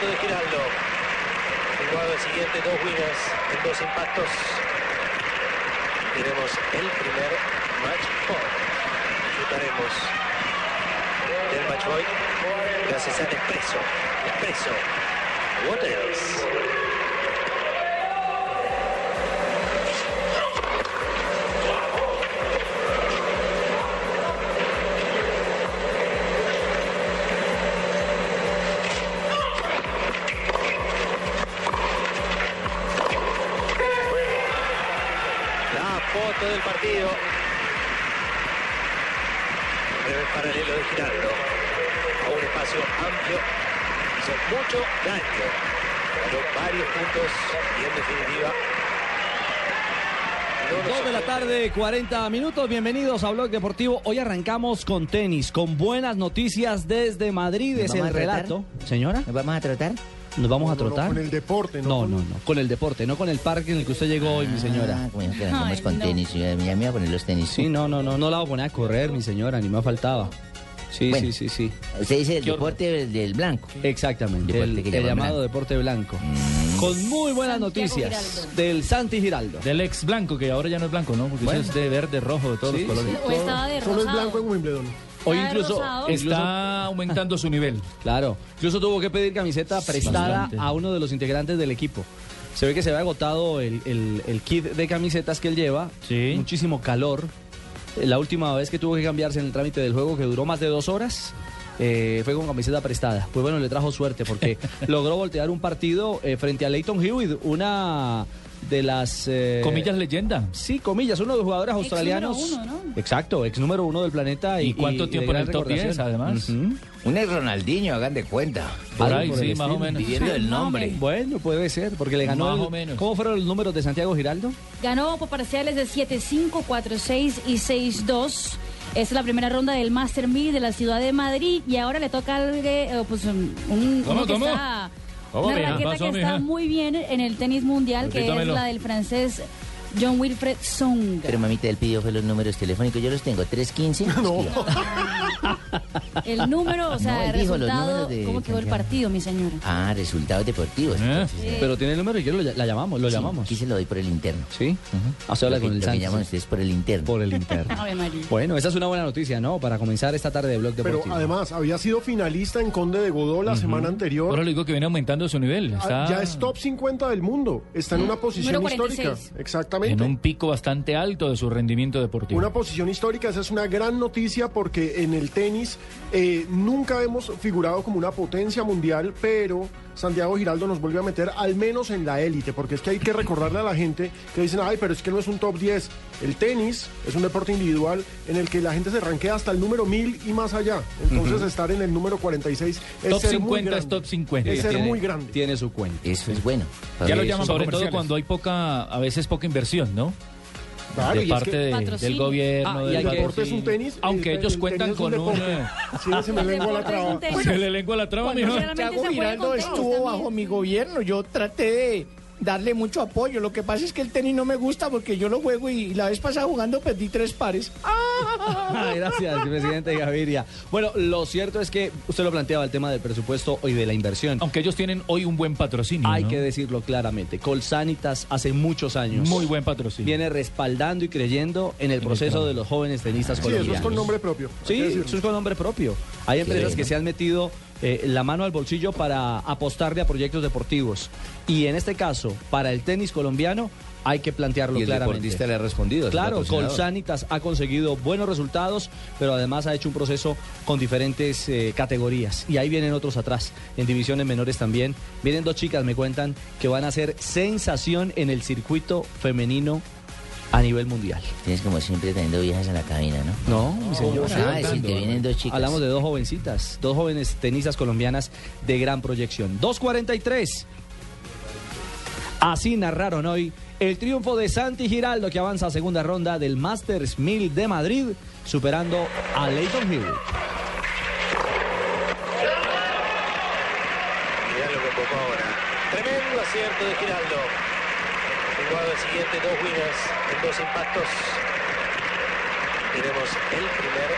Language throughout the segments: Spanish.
De Giraldo. Jugado el siguiente, dos winners en dos impactos. Tenemos el primer match point. Disfrutaremos del match point gracias al Expreso. Expreso. What else? Foto del partido. Breve paralelo de Giraldo. A un espacio amplio. Hizo mucho daño. Ganó varios puntos y en definitiva. no nos 2 de la tarde, 40 minutos. Bienvenidos a Blog Deportivo. Hoy arrancamos con tenis, con buenas noticias desde Madrid. ¿Nos Es el relato. Señora, ¿Nos vamos a trotar? ¿Nos vamos a trotar? con el deporte, ¿no? No, con- no, no. Con el deporte, no con el parque en el que usted llegó hoy, mi señora. Ah, que andamos con tenis. Ya me iba a poner los tenis. Sí, no, no, no. No la voy a poner a correr, mi señora, ni me faltaba. Sí, Bueno. sí, sí, sí. Usted dice el deporte del, del blanco. Exactamente. Deporte El, llamado blanco. deporte blanco. Con muy buenas noticias del Santi Giraldo. Del ex blanco, que ahora ya no es blanco, ¿no? Porque Bueno. eso es de verde, rojo, de todos Sí, los colores. O estaba de Solo es blanco en Wimbledon. Hoy incluso, rosado. Está aumentando su nivel. Claro, incluso tuvo que pedir camiseta prestada Bastante. a uno de los integrantes del equipo. Se ve que se ve agotado el, el- el kit de camisetas que él lleva. Sí. Muchísimo calor. Eh, La última vez que tuvo que cambiarse en el trámite del juego, que duró más de dos horas, eh, fue con camiseta prestada. Pues bueno, le trajo suerte porque logró voltear un partido eh, frente a Leighton Hewitt, una de las... eh, Comillas leyenda. Sí, comillas, uno de los jugadores Ex australianos. número uno, ¿no? Exacto, ex número uno del planeta. ¿Y, ¿Y cuánto y tiempo en el top recordación. 10, además? Ujú. Un es Ronaldinho, hagan de cuenta. Por ahí, por el sí, más o menos. Pidiendo el nombre. Bueno, puede ser, porque le ganó. Más el- o menos. ¿Cómo fueron los números de Santiago Giraldo? Ganó por parciales de 7-5, 4-6 y 6-2. Esta es la primera ronda del Master 1000 de la ciudad de Madrid y ahora le toca al, eh, pues, un, un- ¿Cómo, uno que cómo? está- ¿Cómo, una mija? raqueta Pasó, que mija. está muy bien en el tenis mundial, que es la del francés John Wilfred Song. Pero mamita, él pidió fue los números telefónicos. Yo los tengo. 315. No. El número, o sea, el dijo los resultado, números de ¿cómo quedó el partido, mi señora? Ah, resultados deportivos. ¿Eh? entonces, Pero tiene el número y yo lo, la llamamos, lo sí, llamamos. Aquí se lo doy por el interno. Sí. Ah, se habla Lo que- con el lo que llaman ustedes por el interno. Por el interno. Ave María. bueno, esa es una buena noticia, ¿no? Para comenzar esta tarde de Blog Pero Deportivo. además, había sido finalista en Conde de Godó la semana anterior. Ahora le digo que viene aumentando su nivel. Ah, Está Ya es top 50 del mundo. Está en una posición Número histórica. 46. Exactamente. en un pico bastante alto de su rendimiento deportivo. Una posición histórica, esa es una gran noticia porque en el tenis eh, nunca hemos figurado como una potencia mundial, pero Santiago Giraldo nos vuelve a meter al menos en la élite, porque es que hay que recordarle a la gente que dicen, ay, pero es que no es un top 10. El tenis es un deporte individual en el que la gente se rankea hasta el número 1000 y más allá. Entonces estar en el número 46 es Top ser muy 50 es top 50. Es ser Tiene- muy grande. Tiene su cuenta. Eso es bueno. Ya lo llaman sobre todo cuando hay poca, a veces poca inversión, ¿no? Claro, de es parte que de- del gobierno. Ah, y del deporte es un tenis. Aunque el- ellos el cuentan con un... Sí, se me lengua la traba. Se le lengua la traba, mijo. Juega Giraldo estuvo bajo mi gobierno. Yo traté de darle mucho apoyo. Lo que pasa es que el tenis no me gusta porque yo lo juego y la vez pasada jugando perdí tres pares. Ah, Gracias, presidente Gaviria. Bueno, lo cierto es que usted lo planteaba el tema del presupuesto y de la inversión. Aunque ellos tienen hoy un buen patrocinio. Hay ¿no? que decirlo claramente. Colsanitas hace muchos años Muy buen patrocinio. viene respaldando y creyendo en el proceso de los jóvenes tenistas Sí, eso colombianos. es con nombre propio. Sí, eso es con nombre propio. Hay empresas que se han metido eh, la mano al bolsillo para apostarle a proyectos deportivos. Y en este caso, para el tenis colombiano, hay que plantearlo Y el claramente. deportista le ha respondido, Claro. Colsanitas ha conseguido buenos resultados, pero además ha hecho un proceso con diferentes eh, categorías. Y ahí vienen otros atrás, en divisiones menores también. Vienen dos chicas, me cuentan, que van a ser sensación en el circuito femenino a nivel mundial. Tienes como siempre teniendo viejas en la cabina, ¿no? No, mi señora. Ah, es decir, que vienen dos chicas. Hablamos de dos jovencitas, dos jóvenes tenistas colombianas de gran proyección. 2.43. Así narraron hoy el triunfo de Santi Giraldo que avanza a segunda ronda del Masters 1000 de Madrid, superando a Leighton Hill. Mirá lo que ahora. Tremendo acierto de Giraldo. Dos winners en dos impactos. Tenemos el primer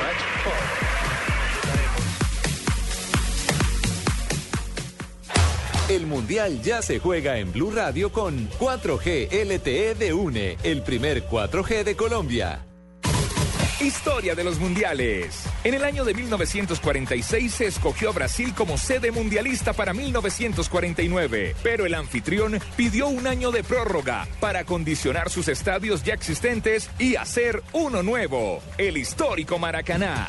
match. El Mundial ya se juega en Blue Radio con 4G LTE de UNE, el primer 4G de Colombia. Historia de los mundiales. En el año de 1946 se escogió a Brasil como sede mundialista para 1949, pero el anfitrión pidió un año de prórroga para acondicionar sus estadios ya existentes y hacer uno nuevo, el histórico Maracaná.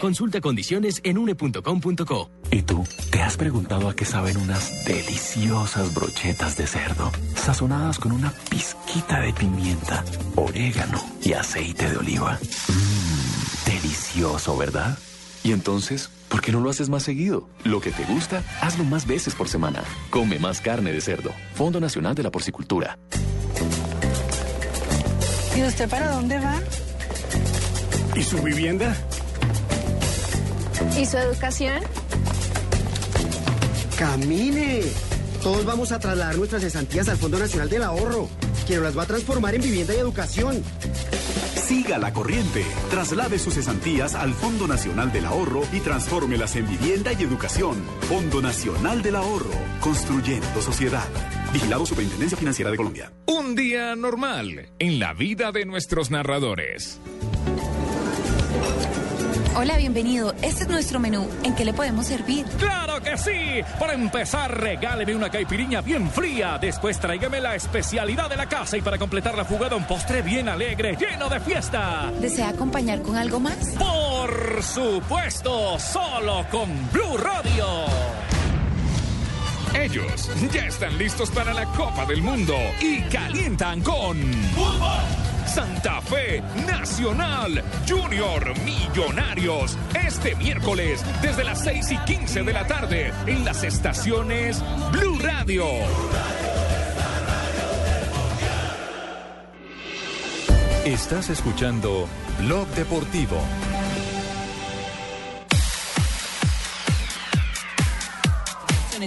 Consulta condiciones en une.com.co. ¿Y tú te has preguntado a qué saben unas deliciosas brochetas de cerdo, sazonadas con una pizquita de pimienta, orégano y aceite de oliva? Mmm, delicioso, ¿verdad? Y entonces, ¿por qué no lo haces más seguido? Lo que te gusta, hazlo más veces por semana. Come más carne de cerdo. Fondo Nacional de la Porcicultura. ¿Y usted para dónde va? ¿Y su vivienda? ¿Y su educación? ¡Camine! Todos vamos a trasladar nuestras cesantías al Fondo Nacional del Ahorro, que las va a transformar en vivienda y educación. Siga la corriente. Traslade sus cesantías al Fondo Nacional del Ahorro y transfórmelas en vivienda y educación. Fondo Nacional del Ahorro. Construyendo sociedad. Vigilado Superintendencia Financiera de Colombia. Un día normal en la vida de nuestros narradores. Hola, bienvenido. Este es nuestro menú. ¿En qué le podemos servir? ¡Claro que sí! Para empezar, regáleme una caipiriña bien fría. Después tráigame la especialidad de la casa y para completar la jugada un postre bien alegre, lleno de fiesta. ¿Desea acompañar con algo más? Por supuesto, solo con Blue Radio. Ellos ya están listos para la Copa del Mundo y calientan con Santa Fe Nacional Junior Millonarios este miércoles desde las 6 y 15 de la tarde en las estaciones Blue Radio. Estás escuchando Blog Deportivo.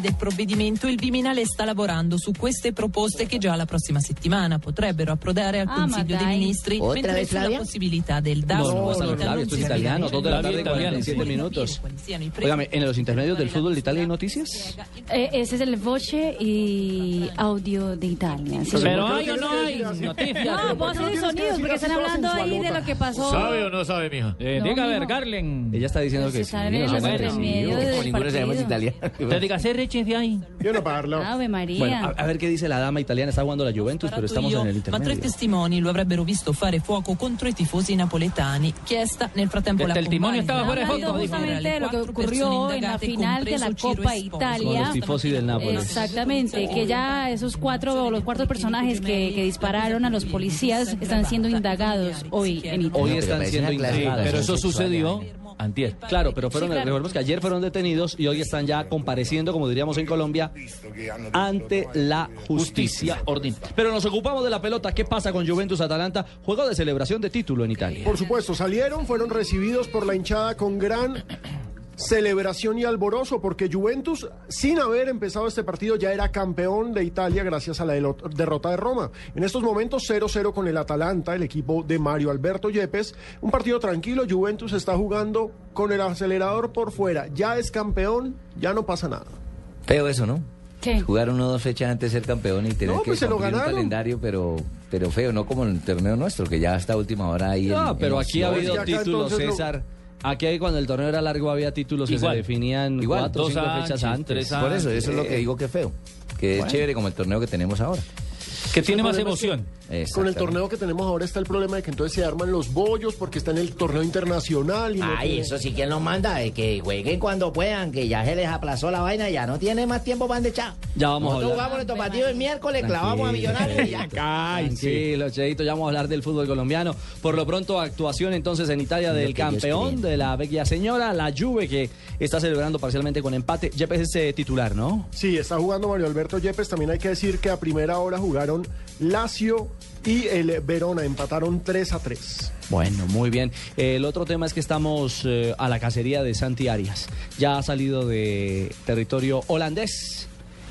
Del provvedimento, il Viminale sta lavorando su queste proposte che già la prossima settimana potrebbero approdare al Ah, Consiglio dei. Ministri, ¿Otra mentre vez, sulla Flavia? possibilità del No, DAS no, no, Flavio, esto es italiano, dos de la tarde, 47 minutos. Óigame, en los intermedios del fútbol de Italia hay noticias. Eh, ese es el voce y audio de Italia. sí. Pero hay o no hay noticias. No, voces y sonidos, porque están hablando ahí de lo que pasó. ¿Sabe o no sabe, mija? Eh, No, diga a ver. Garlen. Ella está diciendo que sí. están en no los suena intermedios agresivo. del Como ninguno sabemos partido. italiano. Te diga, ¿se reche ahí? Yo no parlo. Ave María. Bueno, a, a ver qué dice la dama italiana. Está jugando la Juventus, pero estamos Io, en el ma tre intermedio. testimoni lo avrebbero visto fare fuoco contro i tifosi napoletani. Chiesta nel frattempo la testimonio convalida. estaba fuera de dijo. justamente de lo que ocurrió en la final de la Copa Esposito. Con Italia. los tifosi del Nápoles. Exactamente, que ya esos cuatro, los cuatro personajes que, que dispararon a los policías están siendo indagados hoy en Italia. Hoy están siendo indagados. Pero eso sucedió. Antier. Claro, pero fueron, Sí, claro. recordemos que ayer fueron detenidos y hoy están ya compareciendo, como diríamos en Colombia, ante la justicia. ordinaria. Pero nos ocupamos de la pelota. ¿Qué pasa con Juventus Atalanta? Juego de celebración de título en Italia. Por supuesto, salieron, fueron recibidos por la hinchada con gran celebración y alborozo, porque Juventus, sin haber empezado este partido, ya era campeón de Italia gracias a la derrota de Roma. En estos momentos 0-0 con el Atalanta, el equipo de Mario Alberto Yepes. Un partido tranquilo, Juventus está jugando con el acelerador por fuera. Ya es campeón, ya no pasa nada. Feo eso, ¿no? ¿Qué? Jugar uno o dos fechas antes de ser campeón y tener No, que pues se lo un ganaron. calendario, pero, pero feo, no como en el torneo nuestro, que ya hasta última hora ahí. No, en- pero en aquí ha habido títulos, César. Aquí hay- cuando el torneo era largo había títulos que se definían Igual, cuatro o cinco fechas antes. Por eso, eso es lo que digo que es feo. Que es chévere como el torneo que tenemos ahora. Que tiene más es que emoción. Con el torneo que tenemos ahora está el problema de que entonces se arman los bollos porque está en el torneo internacional. Y no Ay, tiene- eso sí, ¿quién lo manda? De que jueguen cuando puedan, que ya se les aplazó la vaina, ya no tiene más tiempo para echar. Ya vamos a Nosotros hablar. jugamos nuestro partido el miércoles, clavamos a Millonarios y ya. Tranquilo, Cheito, ya vamos a hablar del fútbol colombiano. Por lo pronto, actuación entonces en Italia del que campeón de la Vecchia Señora, la Juve, que está celebrando parcialmente con empate. Yepes es eh, titular, ¿no? Sí, está jugando Mario Alberto Yepes. También hay que decir que a primera hora jugaron Lazio y el Verona. Empataron 3 a 3. Bueno, muy bien. El otro tema es que estamos eh, a la cacería de Santi Arias. Ya ha salido de territorio holandés.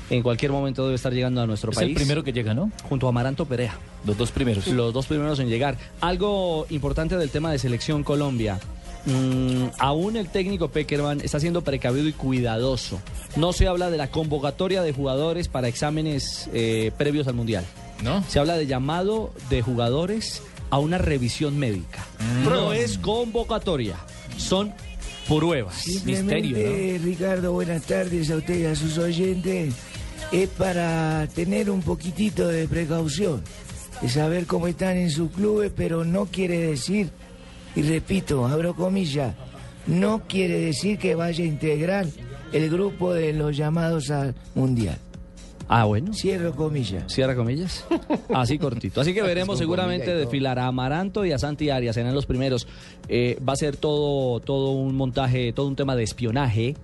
En cualquier momento debe estar llegando a nuestro Es país. el primero que llega, ¿no? Junto a Amaranto Perea. Los dos primeros. Los dos primeros en llegar. Algo importante del tema de selección Colombia. Mm, aún el técnico Peckerman está siendo precavido y cuidadoso. No se habla de la convocatoria de jugadores para exámenes eh, previos al Mundial. ¿No? Se habla de llamado de jugadores a una revisión médica. No es convocatoria, son pruebas. Simplemente, Ricardo, buenas tardes a usted y a sus oyentes. Es para tener un poquitito de precaución, de saber cómo están en sus clubes, pero no quiere decir, y repito, abro comillas, no quiere decir que vaya a integrar el grupo de los llamados al Mundial. Ah, bueno. Cierro comillas. Cierra comillas. Así cortito. Así que veremos seguramente desfilar a Amaranto y a Santi Arias. Serán los primeros. Eh, va a ser todo, todo un montaje, todo un tema de espionaje.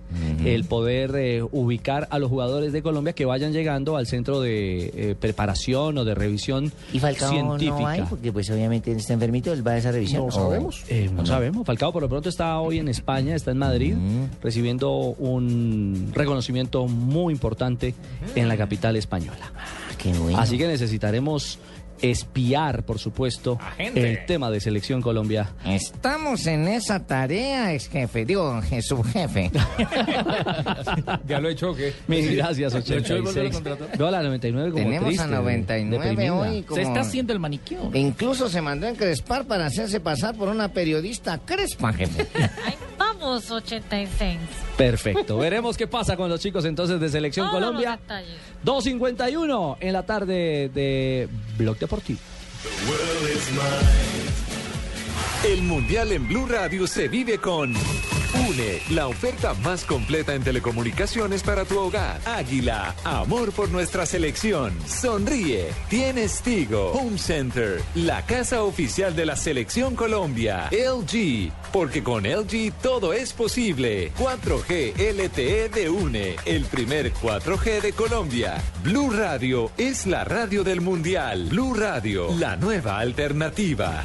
El poder eh, ubicar a los jugadores de Colombia que vayan llegando al centro de eh, preparación o de revisión Y Falcao científica. no hay, porque pues obviamente está enfermito, él va a esa revisión. No ¿O- sabemos. Eh, no sabemos. Falcao por lo pronto está hoy en España, está en Madrid, recibiendo un reconocimiento muy importante en la capital española. Qué bueno. Así que necesitaremos espiar, por supuesto, el tema de Selección Colombia. Estamos en esa tarea, ex jefe, digo, subjefe. ¿Ya lo he hecho qué? Mil gracias, ¿Lo echó y volvió a 86. contratar? Veo a la 99 como Tenemos triste, a 99 deprimida. hoy. Como... Se está haciendo el maniquí. Incluso se mandó a encrespar para hacerse pasar por una periodista crespa, jefe. Vamos, 86. Perfecto. Veremos qué pasa con los chicos entonces de Selección Todos Colombia. detalles. 2.51 en la tarde de Blog Deportivo. El Mundial en Blue Radio se vive con UNE, la oferta más completa en telecomunicaciones para tu hogar. Águila, amor por nuestra selección. Sonríe, tienes Tigo. Home Center, la casa oficial de la Selección Colombia. LG, porque con LG todo es posible. 4G LTE de UNE, el primer 4G de Colombia. Blue Radio es la radio del Mundial. Blue Radio, la nueva alternativa.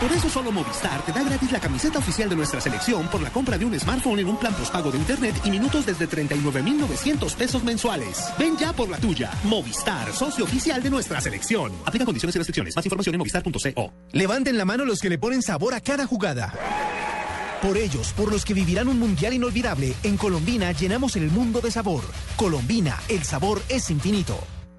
Por eso solo Movistar te da gratis la camiseta oficial de nuestra selección por la compra de un smartphone en un plan postpago de internet y minutos desde 39,900 pesos mensuales. Ven ya por la tuya. Movistar, socio oficial de nuestra selección. Aplica condiciones y restricciones. Más información en movistar.co. Levanten la mano los que le ponen sabor a cada jugada. Por ellos, por los que vivirán un mundial inolvidable, en Colombina llenamos el mundo de sabor. Colombina, el sabor es infinito.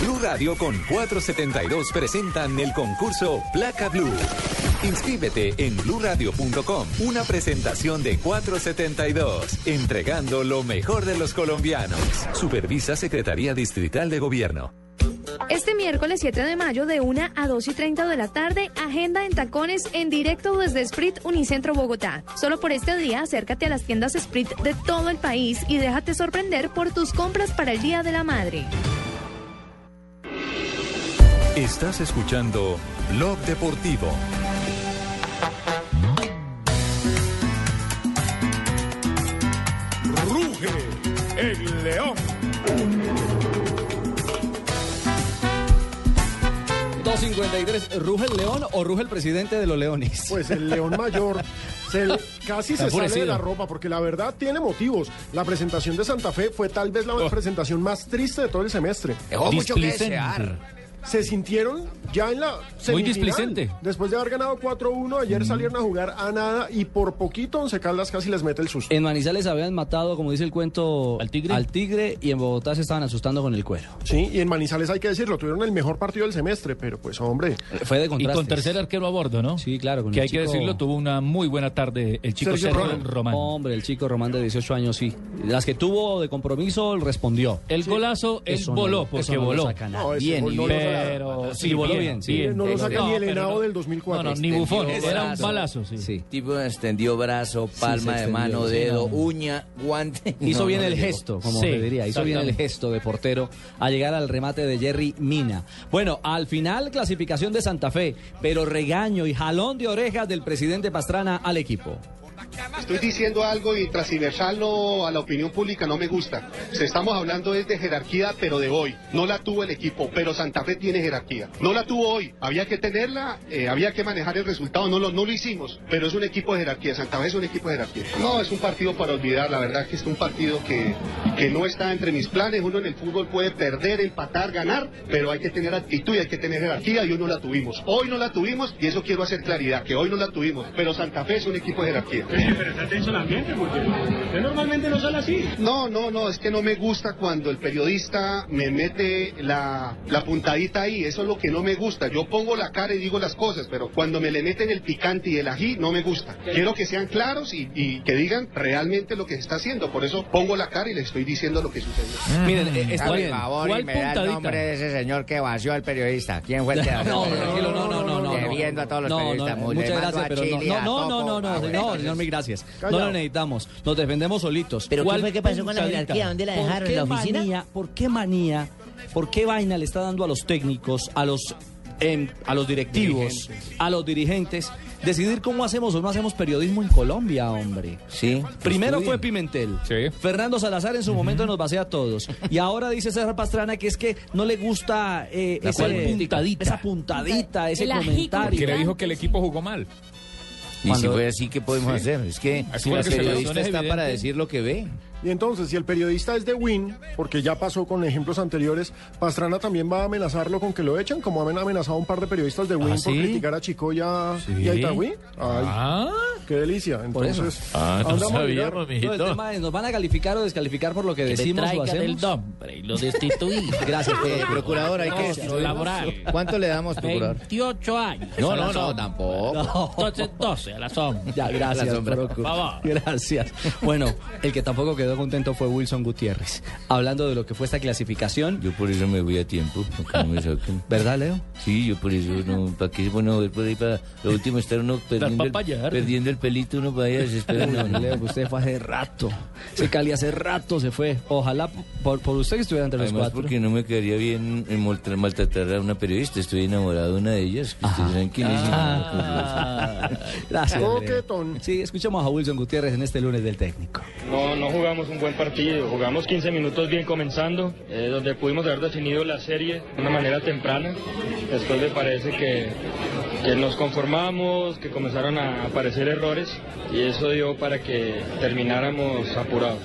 Blue Radio con 472 presentan el concurso Placa Blue. Inscríbete en bluradio.com. Una presentación de 472, entregando lo mejor de los colombianos. Supervisa Secretaría Distrital de Gobierno. Este miércoles 7 de mayo de 1 a 2 y 30 de la tarde, agenda en tacones en directo desde Sprit Unicentro Bogotá. Solo por este día acércate a las tiendas Sprit de todo el país y déjate sorprender por tus compras para el Día de la Madre. Estás escuchando Blog Deportivo. Ruge el león. 253, ¿ruge el león o ruge el presidente de los leones? Pues el león mayor se le- casi se sale de la ropa porque la verdad tiene motivos. La presentación de Santa Fe fue tal vez la Oh. presentación más triste de todo el semestre. Dejó mucho que Displicente. desear. Se sintieron ya en la semifinal. displicente. Después de haber ganado 4-1, ayer Mm. salieron a jugar a nada y por poquito Once Caldas casi les mete el susto. En Manizales habían matado, como dice el cuento, al tigre, y en Bogotá se estaban asustando con el cuero. Sí, y en Manizales hay que decirlo, tuvieron el mejor partido del semestre, pero pues hombre. Fue de Y contrastes. con tercer arquero a bordo, ¿no? Sí, claro. Con Que el hay que decirlo, tuvo una muy buena tarde el chico Sergio Sergio Román. Román. Hombre, el chico Román de 18 años, sí. Las que tuvo de compromiso, respondió. El golazo, él no voló, porque no lo voló. No, Bien, gol no Pero sí, voló bien. sí. No lo saca ni el no- del 2004. No, no, ni bufón. Era un balazo, sí. Sí. Tipo extendió brazo, palma de mano, sí, dedo, no. uña, guante. Hizo No, bien no el gesto, como Sí, se diría. Hizo bien el gesto de portero a llegar al remate de Jerry Mina. Bueno, al final, clasificación de Santa Fe, pero regaño y jalón de orejas del presidente Pastrana al equipo. Estoy diciendo algo y transversarlo a la opinión pública no me gusta. Estamos hablando es de jerarquía, pero de hoy. No la tuvo el equipo, pero Santa Fe tiene jerarquía. No la tuvo hoy. Había que tenerla, eh, había que manejar el resultado. No lo, no lo hicimos, pero es un equipo de jerarquía. Santa Fe es un equipo de jerarquía. No, es un partido para olvidar. La verdad que es un partido que, que no está entre mis planes. Uno en el fútbol puede perder, empatar, ganar, pero hay que tener actitud y hay que tener jerarquía y hoy no la tuvimos. Hoy no la tuvimos y eso quiero hacer claridad, que hoy no la tuvimos, pero Santa Fe es un equipo de jerarquía. Pero está tenso el ambiente porque usted normalmente no sale así. No, no, no, es que no me gusta cuando el periodista me mete la, la puntadita ahí, eso es lo que no me gusta. Yo pongo la cara y digo las cosas, pero cuando me le meten el picante y el ají, no me gusta. Quiero que sean claros y, y que digan realmente lo que se está haciendo, por eso pongo la cara y les estoy diciendo lo que sucedió. Miren, eh, está Por bien. favor, ¿Cuál y me da el nombre de ese señor que vació al periodista. ¿Quién fue el que No, no, no, no, no. Debiendo a todos los No, no, no, no, no, no, Topo. no, no, Ah, bueno, no, señor, mil gracias. No lo necesitamos, nos defendemos solitos. ¿Pero qué ¿Cuál fue que pasó con la jerarquía? ¿Dónde la ¿Por dejaron? ¿En la oficina? manía- ¿Por qué manía, por qué vaina le está dando a los técnicos, a los, em, a los directivos, a los dirigentes, decidir cómo hacemos o no hacemos periodismo en Colombia, hombre? Sí. Primero fue Pimentel. Fernando Salazar en su momento nos pasea a todos. Y ahora dice César Pastrana que es que no le gusta eh, ese- puntadita. esa puntadita, ese El comentario. Que le dijo que el equipo jugó mal. Y si fue así, ¿qué podemos Sí. hacer? Es que se periodista está para decir lo que ve. Y entonces, si el periodista es de Win, porque ya pasó con ejemplos anteriores, Pastrana también va a amenazarlo con que lo echan, como han amenazado a un par de periodistas de Win ¿Ah, por sí? criticar a Chico y a, Sí. y a Itagüí. Ay, Ah, qué delicia. Entonces, Ah, no No, el tema es, ¿nos van a calificar o descalificar por lo que, decimos o hacemos? nombre y lo destituí. Gracias, Eh, procurador, hay que... No, laboral. ¿Cuánto le damos, procurador? 28 años. No, no, no, tampoco. Entonces 12 a la sombra. Ya, gracias, La sombra. Procu. Por favor. Gracias. Bueno, el que tampoco quedó contento fue Wilson Gutiérrez. Hablando de lo que fue esta clasificación, Yo por eso me voy a tiempo, no me saquen. ¿verdad, Leo? Sí, yo por eso no, ¿para qué es bueno ver por ahí para lo último estar uno perdiendo, el, perdiendo el pelito uno vaya desesperado. No, Leo, que usted fue hace rato. Ese Cali hace rato se fue. Ojalá por, por usted que estuviera entre los Además cuatro. porque no me quedaría bien maltra- maltratar a una periodista, estoy enamorado de una de ellas, que ustedes saben quién es. Ah, gracias. Coquetón. Sí, escuchamos a Wilson Gutiérrez en este lunes del técnico. No, no jugamos un buen partido, jugamos 15 minutos bien comenzando, eh, donde pudimos haber definido la serie de una manera temprana. Después me parece que, que nos conformamos, que comenzaron a aparecer errores y eso dio para que termináramos apurados.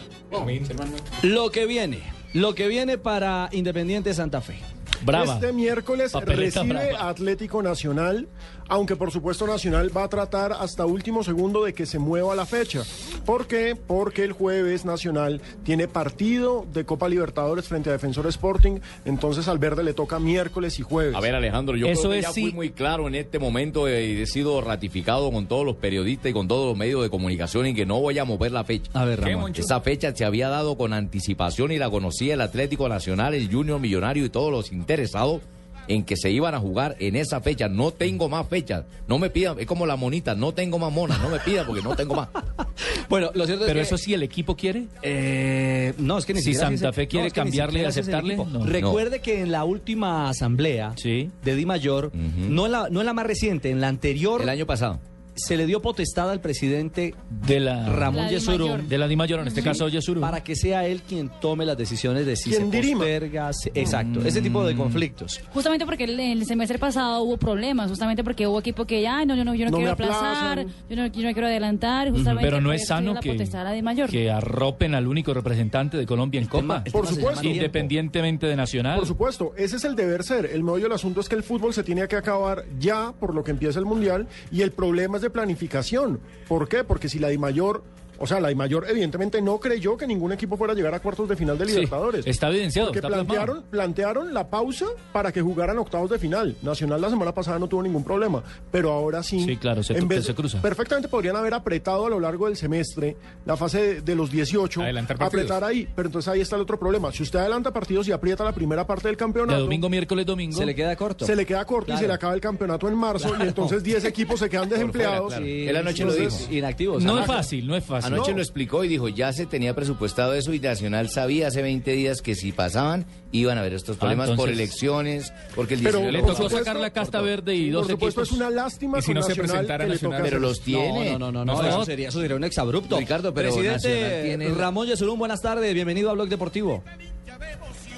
Lo que viene, lo que viene para Independiente Santa Fe. Brava. Este miércoles Papeleta recibe brava. Atlético Nacional, aunque por supuesto Nacional va a tratar hasta último segundo de que se mueva la fecha. ¿Por qué? Porque el jueves Nacional tiene partido de Copa Libertadores frente a Defensor Sporting, entonces al verde le toca miércoles y jueves. A ver, Alejandro, yo Eso creo que es ya sí. fui muy claro en este momento eh, y he sido ratificado con todos los periodistas y con todos los medios de comunicación y que no voy a mover la fecha. A ver, ¿Qué, Ramón. Esa fecha se había dado con anticipación y la conocía el Atlético Nacional, el Junior Millonario y todos los interesados en que se iban a jugar en esa fecha. No tengo más fechas. No me pidan, es como la monita, no tengo más monas, no me pidan porque no tengo más. Bueno, lo cierto es Pero que- eso sí, el equipo quiere. Eh, no, es que ni Si siquiera Santa Fe quiere no, es que ni cambiarle y es aceptarle, no. Recuerde que en la última asamblea de Di Mayor, no, en la, no en la más reciente, en la anterior. El año pasado. Se le dio potestad al presidente de la Ramón La. De la Dimayor, en este caso, Yesurum. Para que sea él quien tome las decisiones de si se dirima. posterga. si- exacto, ese tipo de conflictos. Justamente porque el, el semestre pasado hubo problemas, justamente porque hubo equipo que, ay, no, yo no, yo no, No quiero aplazar, yo no, yo no quiero adelantar, justamente Pero no es sano la que, potestad mayor. que arropen al único representante de Colombia en Copa. Por supuesto. Independientemente de Nacional. Por supuesto, ese es el deber ser. El meollo del asunto es que el fútbol se tiene que acabar ya por lo que empieza el mundial y el problema es de planificación. ¿Por qué? Porque si la Dimayor, o sea, la Dimayor evidentemente no creyó que ningún equipo fuera a llegar a cuartos de final de Sí, Libertadores. está evidenciado, Porque está plasmado. plantearon, plantearon la pausa para que jugaran octavos de final. Nacional la semana pasada no tuvo ningún problema, pero ahora sí. Sí, claro, se- en vez- se cruza. Perfectamente podrían haber apretado a lo largo del semestre la fase de, de los 18, Adelantar partidos. apretar ahí, pero entonces ahí está el otro problema. Si usted adelanta partidos y aprieta la primera parte del campeonato, De domingo, miércoles, domingo. Se le queda corto. se le queda corto y se le acaba el campeonato en marzo Claro. y entonces 10 equipos se quedan desempleados. Sí, Él anoche lo dijo. Inactivos. No es Anoche- fácil, no es fácil. Anoche No. lo explicó y dijo, ya se tenía presupuestado eso y Nacional sabía hace 20 días que si pasaban iban a haber estos problemas por Ah, entonces- elecciones, porque el Pero 19 Le tocó supuesto- sacar la casta verde y Por dos supuesto equipos. es una lástima Y si no se presentara Nacional. Pero los tiene. No, no, no, no, No, eso, no. sería, eso sería un exabrupto. Ricardo, pero Presidente Nacional tiene- Ramón Yesurum, buenas tardes, bienvenido a Blog Deportivo.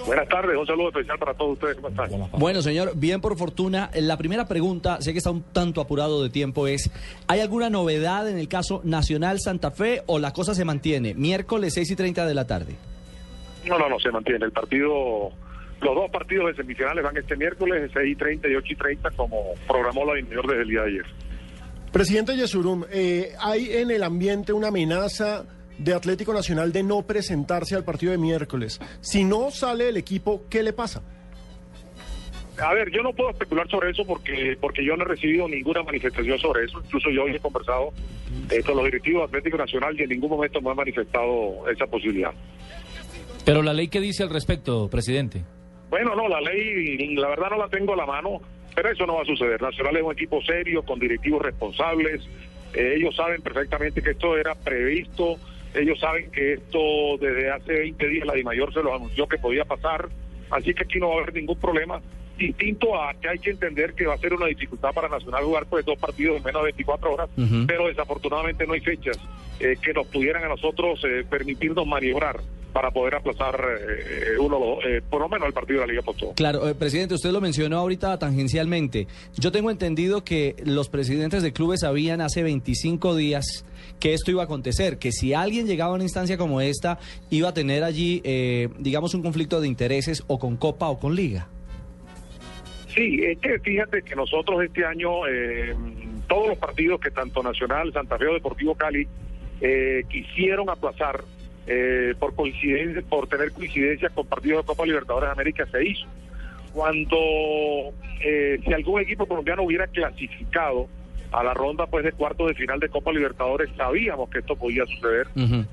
Buenas tardes, un saludo especial para todos ustedes. ¿Cómo están? Bueno, señor, bien por fortuna. La primera pregunta, sé que está un tanto apurado de tiempo, es, ¿hay alguna novedad en el caso Nacional Santa Fe o la cosa se mantiene? Miércoles 6 y 30 de la tarde. No, no, no, se mantiene. El partido, los dos partidos de semifinales van este miércoles, 6 y 30 y 8 y 30, como programó la interior desde el día de ayer. Presidente Yesurum, eh, ¿hay en el ambiente una amenaza de Atlético Nacional de no presentarse al partido de miércoles? Si no sale el equipo, ¿qué le pasa? A ver, yo no puedo especular sobre eso porque porque yo no he recibido ninguna manifestación sobre eso. Incluso yo hoy he conversado eh, con los directivos de Atlético Nacional y en ningún momento me han manifestado esa posibilidad. Pero la ley que dice al respecto, presidente. Bueno, no, la ley, la verdad no la tengo a la mano, pero eso no va a suceder. Nacional es un equipo serio, con directivos responsables. Eh, ellos saben perfectamente que esto era previsto. Ellos saben que esto desde hace 20 días la DIMAYOR se los anunció que podía pasar. Así que aquí no va a haber ningún problema. Distinto a que hay que entender que va a ser una dificultad para Nacional jugar pues dos partidos en menos de 24 horas, pero desafortunadamente no hay fechas eh, que nos pudieran a nosotros eh, permitirnos maniobrar para poder aplazar eh, uno, eh, por lo menos el partido de la Liga Postó. Claro, eh, presidente, usted lo mencionó ahorita tangencialmente. Yo tengo entendido que los presidentes de clubes sabían hace 25 días que esto iba a acontecer, que si alguien llegaba a una instancia como esta, iba a tener allí, eh, digamos, un conflicto de intereses o con Copa o con Liga. Sí, es que fíjate que nosotros este año, eh, todos los partidos que tanto Nacional, Santa Fe o Deportivo Cali eh, quisieron aplazar eh, por coincidencia, por tener coincidencia con partidos de Copa Libertadores de América se hizo. Cuando eh, si algún equipo colombiano hubiera clasificado a la ronda pues de cuartos de final de Copa Libertadores, sabíamos que esto podía suceder.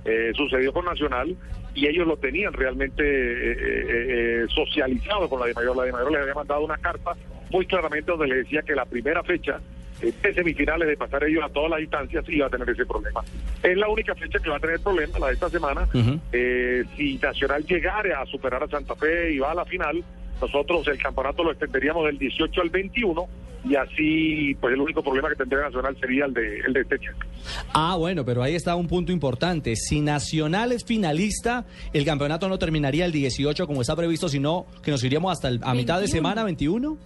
Eh, sucedió con Nacional y ellos lo tenían realmente eh, eh, eh, socializado con la de Mayor. La de Mayor les había mandado una carta muy claramente donde le decía que la primera fecha de semifinales de pasar ellos a todas las instancias iba a tener ese problema. Es la única fecha que va a tener problema, la de esta semana. Eh, si Nacional llegara a superar a Santa Fe y va a la final, nosotros el campeonato lo extenderíamos del 18 al 21 y así pues el único problema que tendría Nacional sería el de, el de este año. Ah, bueno, pero ahí está un punto importante. Si Nacional es finalista, el campeonato no terminaría el 18 como está previsto, sino que nos iríamos hasta el- a mitad de 21. semana, 21.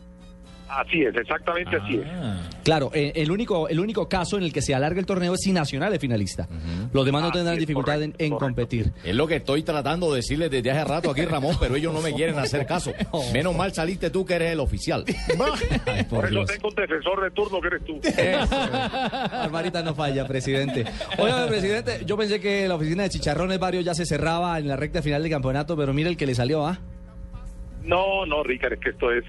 Así es, exactamente así es. Claro, eh, el único, el único caso en el que se alarga el torneo es si Nacional es finalista. Los demás no tendrán dificultad en, en competir. Es lo que estoy tratando de decirles desde hace rato aquí, Ramón, pero ellos no me quieren hacer caso. Menos mal saliste tú que eres el oficial. Ay, Por por eso Dios. tengo un defensor de turno que eres tú. Armarita no falla, presidente. Oiga, presidente, yo pensé que la oficina de Chicharrones Varios ya se cerraba en la recta final del campeonato, pero mire el que le salió, ¿ah? No, no, Ricardo, es que esto es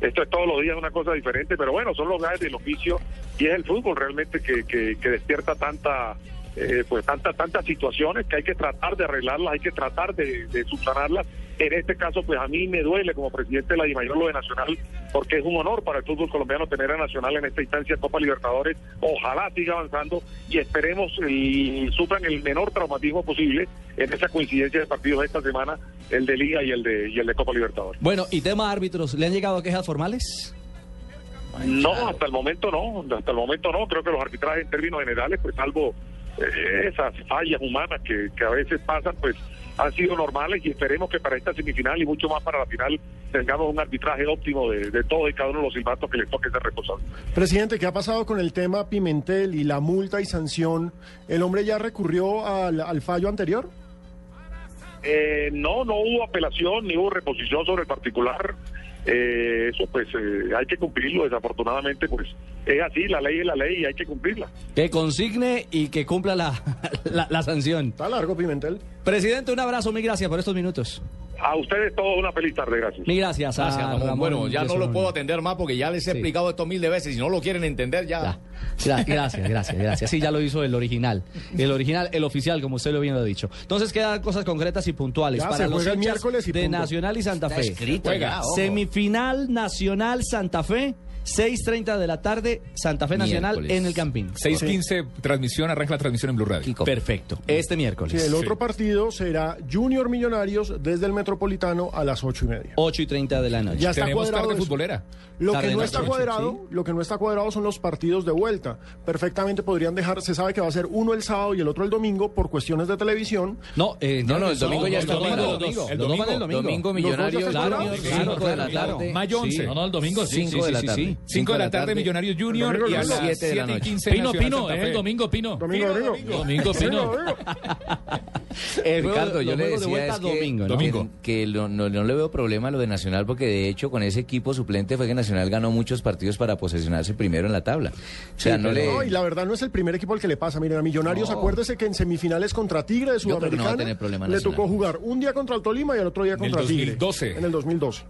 esto es todos los días una cosa diferente, pero bueno, son los gajes del oficio y es el fútbol realmente que, que, despierta tanta eh, pues tantas tantas situaciones que hay que tratar de arreglarlas, hay que tratar de, de subsanarlas. En este caso, pues a mí me duele como presidente de la DIMAYOR lo de Nacional, porque es un honor para el fútbol colombiano tener a Nacional en esta instancia Copa Libertadores. Ojalá siga avanzando y esperemos y sufran el menor traumatismo posible en esa coincidencia de partidos de esta semana, el de Liga y el de, y el de Copa Libertadores. Bueno, y tema árbitros, ¿le han llegado quejas formales? No, hasta el momento no, hasta el momento no. Creo que los arbitrajes en términos generales, pues salvo eh, esas fallas humanas que, que a veces pasan, pues han sido normales y esperemos que para esta semifinal y mucho más para la final tengamos un arbitraje óptimo de, de todos y cada uno de los silbatos que les toque ser responsable. Presidente, ¿qué ha pasado con el tema Pimentel y la multa y sanción? ¿El hombre ya recurrió al, al fallo anterior? Eh, no, no hubo apelación ni hubo reposición sobre el particular. Eh, eso pues eh, hay que cumplirlo, desafortunadamente pues es así, la ley es la ley y hay que cumplirla. Que consigne y que cumpla la, la, la sanción. Está largo, Pimentel. Presidente, un abrazo, mil gracias por estos minutos. A ustedes todos una feliz tarde, gracias. Mil gracias. a Gracias, Ramón. Ramón Bueno, ya no lo puedo atender más porque ya les he Sí. explicado esto mil de veces. Si no lo quieren entender, ya. Gra- Gracias, gracias, gracias. Sí, ya lo hizo el original. El original, el oficial, como usted lo bien lo ha dicho. Entonces quedan cosas concretas y puntuales. Ya, para los miércoles y de punto. Nacional y Santa Está Fe. escrito. Semifinal Nacional Santa Fe, 6.30 de la tarde, Santa Fe Nacional Miércoles. en el Campín. 6.15, transmisión, arranca la transmisión en Blue Radio. Perfecto. Este miércoles. Sí, el otro partido será Junior Millonarios desde el Metropolitano a las ocho y media. 8 y 30 de la noche. Ya está Tenemos cuadrado tarde eso. futbolera. Lo Tarde que no noche, está sí. cuadrado, lo que no está cuadrado son los partidos de vuelta. Perfectamente podrían dejar, se sabe que va a ser uno el sábado y el otro el domingo por cuestiones de televisión. No, eh, No, no, el domingo ya está domingo, cuadrado. El van el domingo, domingo. Domingo Millonarios, Claro, Junior, claro, cinco de la tarde. Mayo 11. No, no, el domingo sí. Cinco sí, de la sí, tarde. Sí. 5 de la tarde, Millonarios Junior domingo, y a las Siete de la 7 y noche. 15 Pino, Pino, Santa es Fe. el domingo, Pino. Domingo, domingo. Domingo, Pino. El Ricardo, yo le de decía vuelta es que, domingo, ¿no? Domingo. que, que lo- no, no le veo problema a lo de Nacional porque de hecho con ese equipo suplente fue que Nacional ganó muchos partidos para posesionarse primero en la tabla. O sea, no le... No, y la verdad no es el primer equipo al que le pasa. Miren, a Millonarios, No. acuérdese que en semifinales contra Tigre de no Sudamericana tener problema le tocó jugar un día contra el Tolima y el otro día En el contra Tigre. 2012. En el 2012.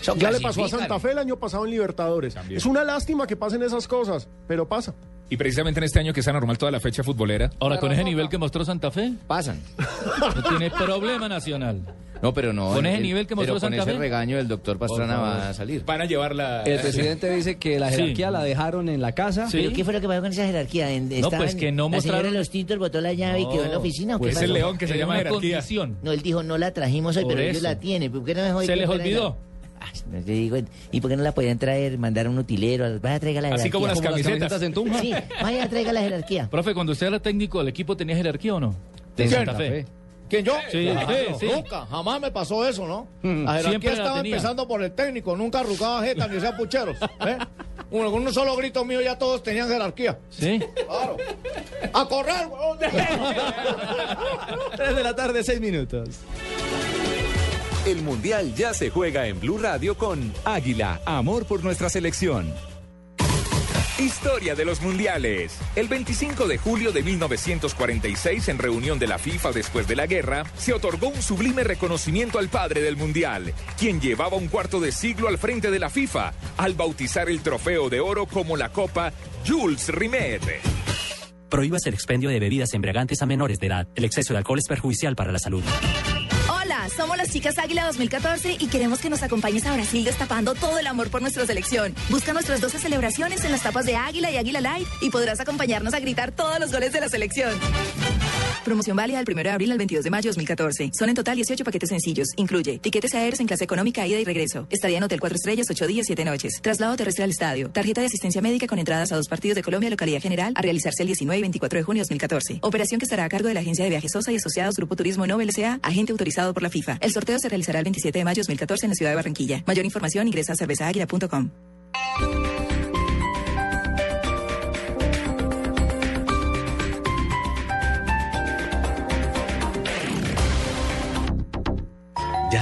Eso Ya le pasó a. Santa Fe el año pasado en Libertadores. También. Es una lástima que pasen esas cosas, pero pasa. Y precisamente en este año que sea normal toda la fecha futbolera. Ahora, con ese nivel que mostró Santa Fe, Pasan. no tiene problema nacional. No, pero no. Con ese el- nivel que mostró Pero con Santa ese Fe. regaño el doctor Pastrana va a salir. Van a llevar la... El presidente dice que la Sí. jerarquía la dejaron en la casa. Sí. ¿Pero qué fue lo que pasó con esa jerarquía? En- No, pues que no mostraron- los tintos botó la llave y quedó en la oficina. ¿o qué Pues es el león que se llama jerarquía. condición. No, él dijo, no la trajimos hoy, Por pero ellos eso. la tienen. ¿Por qué no Se les olvidó. No te digo, ¿y por qué no la podían traer, mandar a un utilero? Vaya, traiga la jerarquía. Así como las Como las camisetas. en Tunja. Sí, vaya, traiga la jerarquía. Profe, cuando usted era técnico, ¿el equipo tenía jerarquía o no? De Santa Fe. ¿Quién yo? Sí, Claro. sí, sí. Nunca, jamás me pasó eso, ¿no? La Siempre jerarquía la estaba tenía. empezando por el técnico, nunca arrugaba jeta ni sea pucheros. ¿eh? Uno, con un solo grito mío ya todos tenían jerarquía. Sí. Claro. ¡A correr, huevón! 3 de la tarde, 6 minutos. El Mundial ya se juega en Blue Radio con Águila, amor por nuestra selección. Historia de los mundiales. El 25 de julio de 1946, en reunión de la FIFA después de la guerra, se otorgó un sublime reconocimiento al padre del mundial, quien llevaba un cuarto de siglo al frente de la FIFA, al bautizar el trofeo de oro como la Copa Jules Rimet. Prohíbas el expendio de bebidas embriagantes a menores de edad. El exceso de alcohol es perjudicial para la salud. Somos las chicas Águila 2014 y queremos que nos acompañes a Brasil destapando todo el amor por nuestra selección. Busca nuestras 12 celebraciones en las tapas de Águila y Águila Light y podrás acompañarnos a gritar todos los goles de la selección. Promoción válida del 1 de abril al 22 de mayo 2014. Son en total 18 paquetes sencillos. Incluye tiquetes aéreos en clase económica, ida y regreso. Estadía en hotel 4 estrellas, 8 días, 7 noches. Traslado terrestre al estadio. Tarjeta de asistencia médica con entradas a dos partidos de Colombia, localidad general, a realizarse el 19 y 24 de junio de 2014. Operación que estará a cargo de la Agencia de Viajes Sosa y Asociados Grupo Turismo Nobel S.A., agente autorizado por la FIFA. El sorteo se realizará el 27 de mayo de 2014 en la ciudad de Barranquilla. Mayor información ingresa a cervezaaguila.com.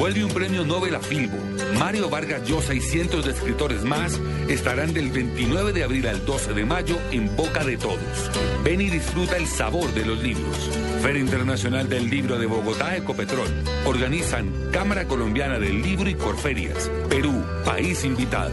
Vuelve un premio Nobel a Filbo. Mario Vargas Llosa y cientos de escritores más estarán del 29 de abril al 12 de mayo en boca de todos. Ven y disfruta el sabor de los libros. Feria Internacional del Libro de Bogotá, Ecopetrol. Organizan Cámara Colombiana del Libro y Corferias. Perú, país invitado.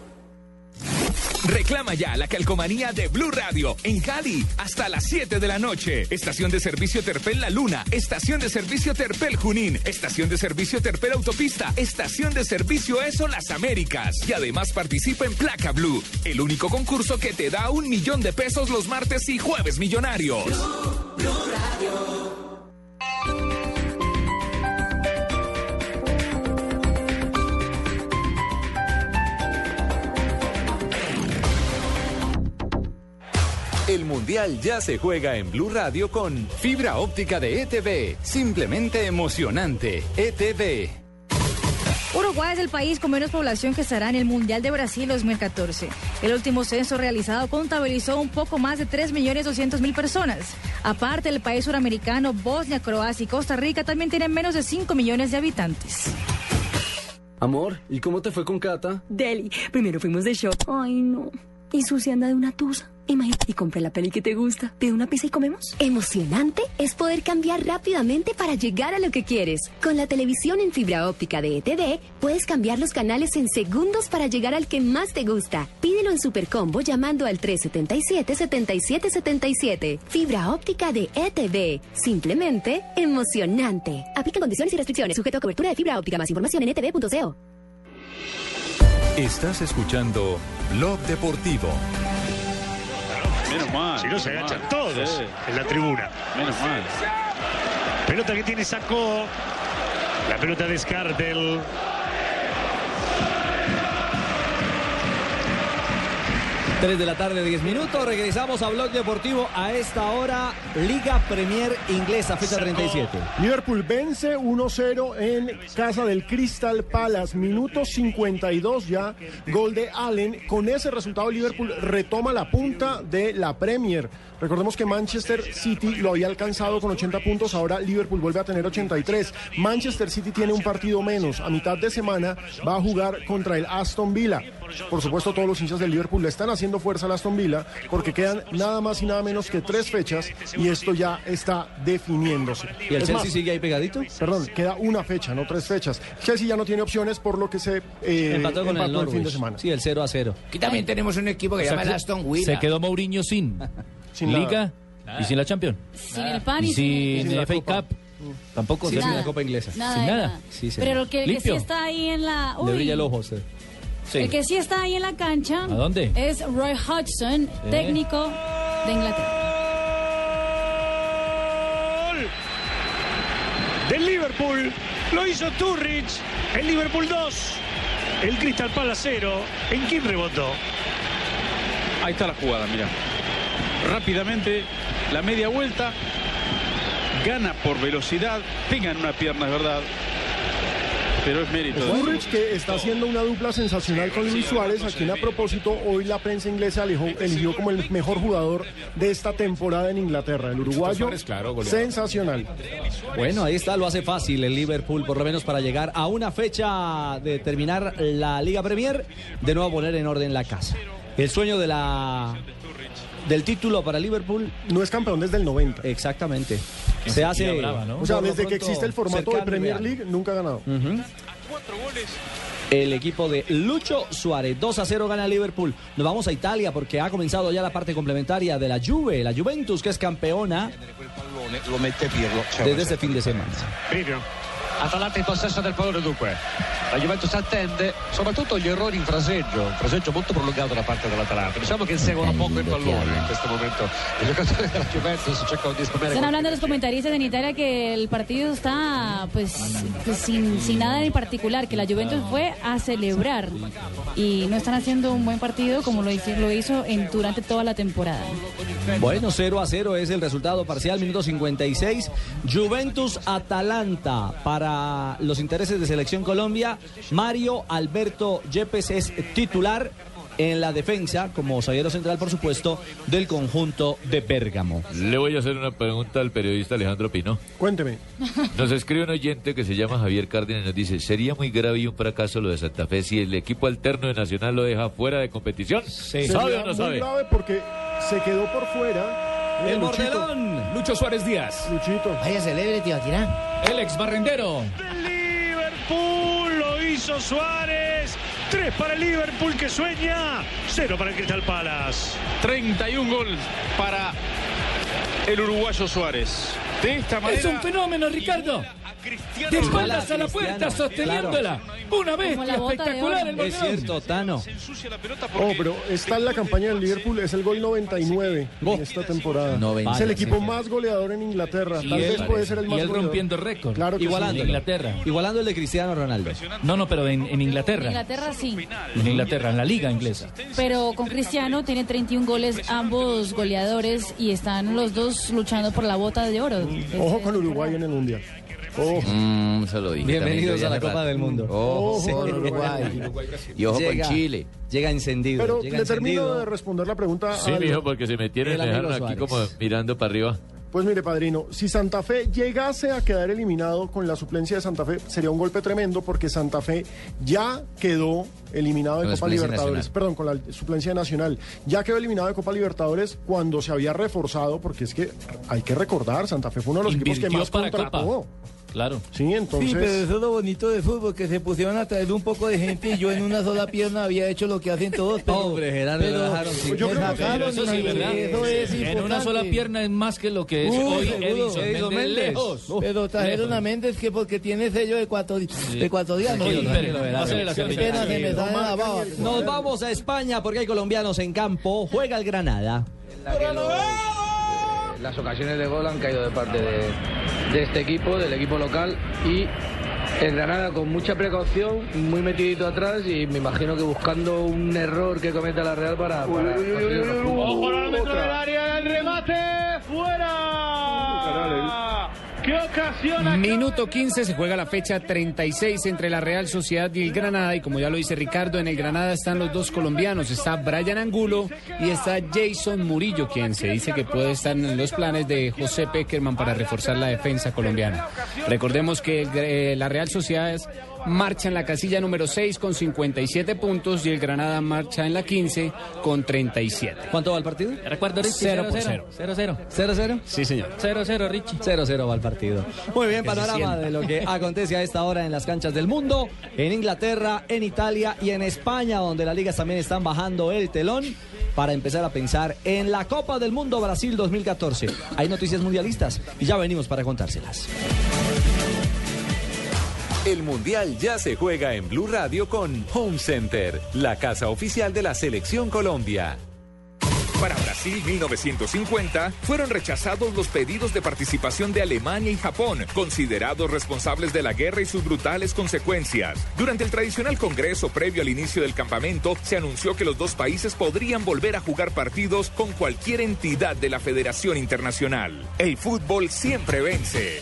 Reclama ya la calcomanía de Blue Radio en Cali hasta las 7 de la noche. Estación de servicio Terpel La Luna, estación de servicio Terpel Junín, estación de servicio Terpel Autopista, estación de servicio Eso Las Américas. Y además participa en Placa Blue, el único concurso que te da un millón de pesos los martes y jueves millonarios. El Mundial ya se juega en Blue Radio con fibra óptica de ETV. Simplemente emocionante. ETV. Uruguay es el país con menos población que estará en el Mundial de Brasil 2014. El último censo realizado contabilizó un poco más de 3.200.000 personas. Aparte, el país suramericano, Bosnia, Croacia y Costa Rica también tienen menos de 5 millones de habitantes. Amor, ¿y cómo te fue con Cata? Deli, primero fuimos de shop. Ay, no. Y Susi anda de una tusa. Imagínate, y compré la peli que te gusta. ¿Pide una pizza y comemos? Emocionante es poder cambiar rápidamente para llegar a lo que quieres. Con la televisión en fibra óptica de ETV, puedes cambiar los canales en segundos para llegar al que más te gusta. Pídelo en Supercombo llamando al 377-7777. Fibra óptica de ETV. Simplemente emocionante. Aplica condiciones y restricciones. Sujeto a cobertura de fibra óptica. Más información en etv.co. Estás escuchando Blog Deportivo. Menos mal. Si no se agachan mal. todos Sí. en la tribuna. Menos mal. Pelota que tiene Sacó. La pelota de Scartel. 3 de la tarde, 10 minutos. Regresamos a Blog Deportivo a esta hora. Liga Premier Inglesa, fecha 37. Liverpool vence 1-0 en casa del Crystal Palace. Minuto 52 ya. Gol de Allen. Con ese resultado, Liverpool retoma la punta de la Premier. Recordemos que Manchester City lo había alcanzado con 80 puntos. Ahora Liverpool vuelve a tener 83. Manchester City tiene un partido menos. A mitad de semana va a jugar contra el Aston Villa. Por supuesto, todos los hinchas del Liverpool le están haciendo fuerza al Aston Villa porque quedan nada más y nada menos que tres fechas y esto ya está definiéndose. ¿Y el Es Chelsea más, sigue ahí pegadito? Perdón, queda una fecha, no tres fechas. Chelsea ya no tiene opciones por lo que se eh, Empató con el Norwich. fin de semana. Sí, el 0 a 0. Aquí también tenemos un equipo que O sea, llama el Aston Villa. Se quedó Mourinho sin, Sin Liga y sin la Champions. Sin el pan Y y sin, sin el- FA Cup. Tampoco. Sin Nada. la Copa Inglesa. Nada Sin nada. nada. Sí, sí. Pero el que, el que sí está ahí en la. Le uy, brilla el ojo. Sí. El que sí está ahí en la cancha. ¿A dónde? Es Roy Hodgson, técnico de Inglaterra. Gol del Liverpool. Lo hizo Turridge. El Liverpool 2. El Crystal Palace 0. ¿En quién rebotó? Ahí está la jugada, mira. Rápidamente, la media vuelta. Gana por velocidad. Pega en una pierna, es verdad. Pero es mérito de Ulrich que está haciendo una dupla sensacional con Luis Suárez, a quien a propósito hoy la prensa inglesa eligió, eligió como el mejor jugador de esta temporada en Inglaterra. El uruguayo, sensacional. Bueno, ahí está, lo hace fácil el Liverpool, por lo menos para llegar a una fecha de terminar la Liga Premier, de nuevo poner en orden la casa. El sueño de la del título para Liverpool no es campeón desde el 90. Exactamente. Se hace O sea, desde que existe el formato de Premier real. League, nunca ha ganado. Cuatro goles el equipo de Lucho Suárez. 2 a 0 gana Liverpool. Nos vamos a Italia porque ha comenzado ya la parte complementaria de la Juve, la Juventus que es campeona desde este fin de semana. Atalanta in possesso del pallone dunque. La Juventus attende soprattutto gli errori in fraseggio, un fraseggio molto prolungato da parte dell'Atalanta. Diciamo che seguono poco il pallone in questo momento. I giocatori della Juventus cercano di esprimere Están hablando los comentaristas en Italia que el partido está pues, pues, sin, sin nada en particular, que la Juventus fue a celebrar y no están haciendo un buen partido como lo hizo, lo hizo en, durante toda la temporada. Bueno, 0 a 0 es el resultado parcial, minuto 56. Juventus-Atalanta para los intereses de Selección Colombia. Mario Alberto Yepes es titular en la defensa, como zaguero central, por supuesto, del conjunto de Bérgamo. Le voy a hacer una pregunta al periodista Alejandro Pino. Cuénteme. Nos escribe un oyente que se llama Javier Cárdenas y nos dice, ¿sería muy grave y un fracaso lo de Santa Fe si el equipo alterno de Nacional lo deja fuera de competición? ¿Sabe Sería o no muy sabe? grave porque se quedó por fuera. El Luchito. mordelón. Lucho Suárez Díaz. Luchito. Vaya celebre, tío, tira. El ex barrendero. Liverpool lo hizo Suárez. Tres para el Liverpool que sueña. Cero para el Crystal Palace. 31 gol para el uruguayo Suárez. De esta manera. Es un fenómeno, Ricardo. De espaldas a la puerta, Cristiano, sosteniéndola. Una Como la bestia espectacular el Es cierto, Tano. Oh, pero está en la campaña del Liverpool, es el gol 99 en esta temporada. 90. Es el equipo más goleador en Inglaterra. Y Tal él- vez puede ser el y más él goleador. rompiendo récord. Claro que sí. Igualando. En Inglaterra. Igualando el de Cristiano Ronaldo. No, no, pero en, en En Inglaterra. Inglaterra sí, En Inglaterra, en la liga inglesa. pero con Cristiano tiene 31 goles ambos goleadores y están los dos luchando por la bota de oro. Ojo con Uruguay en el Mundial. Ojo. Mm, se lo dije. Bienvenidos a la Copa del Mundo. Ojo con Uruguay. Y ojo Llega- con Chile. Llega encendido. Pero llega le termino encendido. de responder la pregunta. Sí, al- mijo, porque se metieron y dejaron aquí Suárez. como mirando para arriba. Pues mire, padrino, si Santa Fe llegase a quedar eliminado con la suplencia de Santa Fe, sería un golpe tremendo porque Santa Fe ya quedó eliminado de Copa Libertadores. nacional. Perdón, con la suplencia nacional. Ya quedó eliminado de Copa Libertadores cuando se había reforzado, porque es que hay que recordar, Santa Fe fue uno de los equipos que más contrató. Copa. Claro. Sí, entonces. Sí, pero eso es lo bonito de fútbol, que se pusieron a traer un poco de gente y yo en una sola pierna había hecho lo que hacen todos. Pero, Pobre Gerardo, pero lo dejaron sin- me Yo creo que Pero sacaron eso sí, ¿verdad? eso es en una sola pierna es más que lo que es Uy, hoy. Edison, Edison Méndez. Lejos. Pero trajeron Lejos. a Méndez que porque tiene sello selección. se me sale la baba. Nos vamos a España porque hay colombianos en campo. Juega el Granada. Las ocasiones de gol han caído de parte de, de este equipo, del equipo local y el Granada con mucha precaución, muy metidito atrás y me imagino que buscando un error que cometa la Real para... para conseguir los puntos. Ojo al del área, el remate fuera. Minuto 15 se juega la fecha 36 entre la Real Sociedad y el Granada y como ya lo dice Ricardo, en el Granada están los dos colombianos, está Brian Angulo y está Jason Murillo, quien se dice que puede estar en los planes de José Peckerman para reforzar la defensa colombiana. Recordemos que el- eh, la Real Sociedad marcha en la casilla número 6 con 57 puntos y el Granada marcha en la 15 con 37. ¿Cuánto va el partido? Recuerdo, Richie, 0 por 0-0. 0-0. 0-0. Sí, señor. 0-0, Richie. 0-0 va el partido. Muy bien, panorama de lo que acontece a esta hora en las canchas del mundo, en Inglaterra, en Italia y en España, donde las ligas también están bajando el telón para empezar a pensar en la Copa del Mundo Brasil 2014. Hay noticias mundialistas y ya venimos para contárselas. El Mundial ya se juega en Blue Radio con Home Center, la casa oficial de la Selección Colombia. Para Brasil 1950 fueron rechazados los pedidos de participación de Alemania y Japón, considerados responsables de la guerra y sus brutales consecuencias. Durante el tradicional congreso previo al inicio del campamento, se anunció que los dos países podrían volver a jugar partidos con cualquier entidad de la Federación Internacional. El fútbol siempre vence.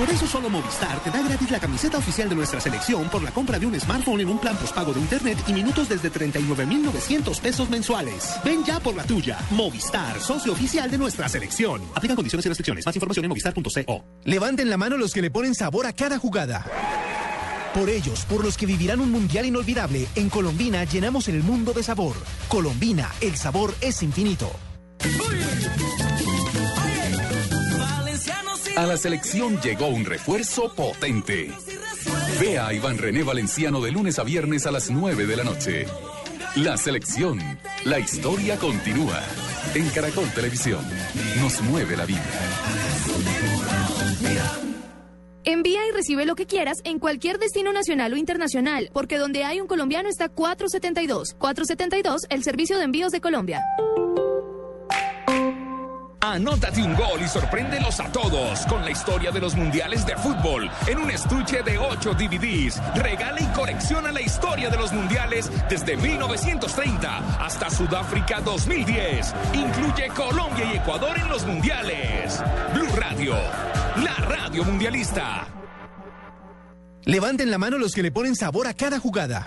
Por eso solo Movistar te da gratis la camiseta oficial de nuestra selección por la compra de un smartphone en un plan postpago de internet y minutos desde 39.900 pesos mensuales. Ven ya por la tuya. Movistar, socio oficial de nuestra selección. Aplican condiciones y restricciones. Más información en movistar.co. Levanten la mano los que le ponen sabor a cada jugada. Por ellos, por los que vivirán un mundial inolvidable, en Colombina llenamos el mundo de sabor. Colombina, el sabor es infinito. A la selección llegó un refuerzo potente. Vea a Iván René Valenciano de lunes a viernes a las 9 de la noche. La selección. La historia continúa. En Caracol Televisión. Nos mueve la vida. Envía y recibe lo que quieras en cualquier destino nacional o internacional, porque donde hay un colombiano está 472. 472, el servicio de envíos de Colombia. Anótate un gol y sorpréndelos a todos con la historia de los mundiales de fútbol en un estuche de 8 DVDs. Regala y colecciona la historia de los mundiales desde 1930 hasta Sudáfrica 2010. Incluye Colombia y Ecuador en los mundiales. Blue Radio, la radio mundialista. Levanten la mano los que le ponen sabor a cada jugada.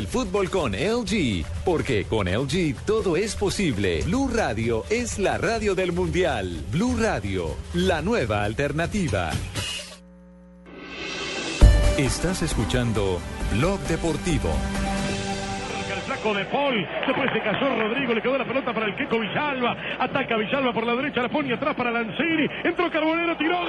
del fútbol con LG, porque con LG todo es posible. Blue Radio es la radio del mundial. Blue Radio, la nueva alternativa. Estás escuchando Blog Deportivo. El de Paul. Después se cayó Rodrigo. Le quedó la pelota para el Queco Villalba. Ataca Villalba por la derecha. La pone atrás para Lanzini. Entró Carbonero. Tiró.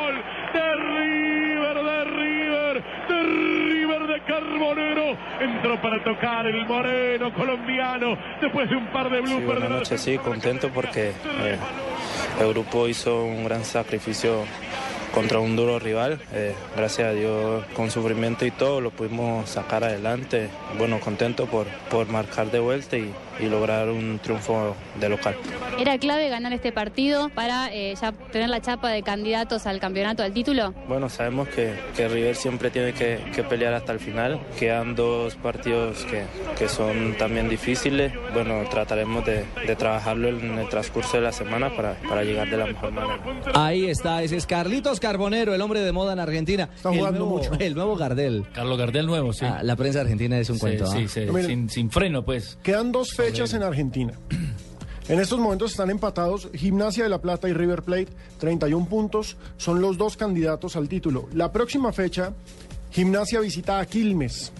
Gol de River, de River, de River de Entró para tocar el moreno colombiano después de un par de Sí, bloopers buenas de la noches, sí, contento porque eh, el grupo hizo un gran sacrificio contra un duro rival. Eh, gracias a Dios, con sufrimiento y todo, lo pudimos sacar adelante. Bueno, contento por, por marcar de vuelta y, y lograr un triunfo de local. ¿Era clave ganar este partido para eh, ya tener la chapa de candidatos al campeonato, al título? Bueno, sabemos que, que River siempre tiene que, que pelear hasta el final. Quedan dos partidos que, que son también difíciles. Bueno, trataremos de, de trabajarlo en el transcurso de la semana para, para llegar de la mejor manera. Ahí está, ese es Carlitos Carbonero, el hombre de moda en Argentina. Está jugando el nuevo, mucho. El nuevo Gardel. Carlos Gardel nuevo, sí. Ah, la prensa argentina es un Sí, cuento. sí, ¿ah? sí, sin, sin freno, pues. Quedan dos fechas en Argentina. En estos momentos están empatados Gimnasia de la Plata y River Plate, 31 puntos, son los dos candidatos al título. La próxima fecha, Gimnasia visita a Quilmes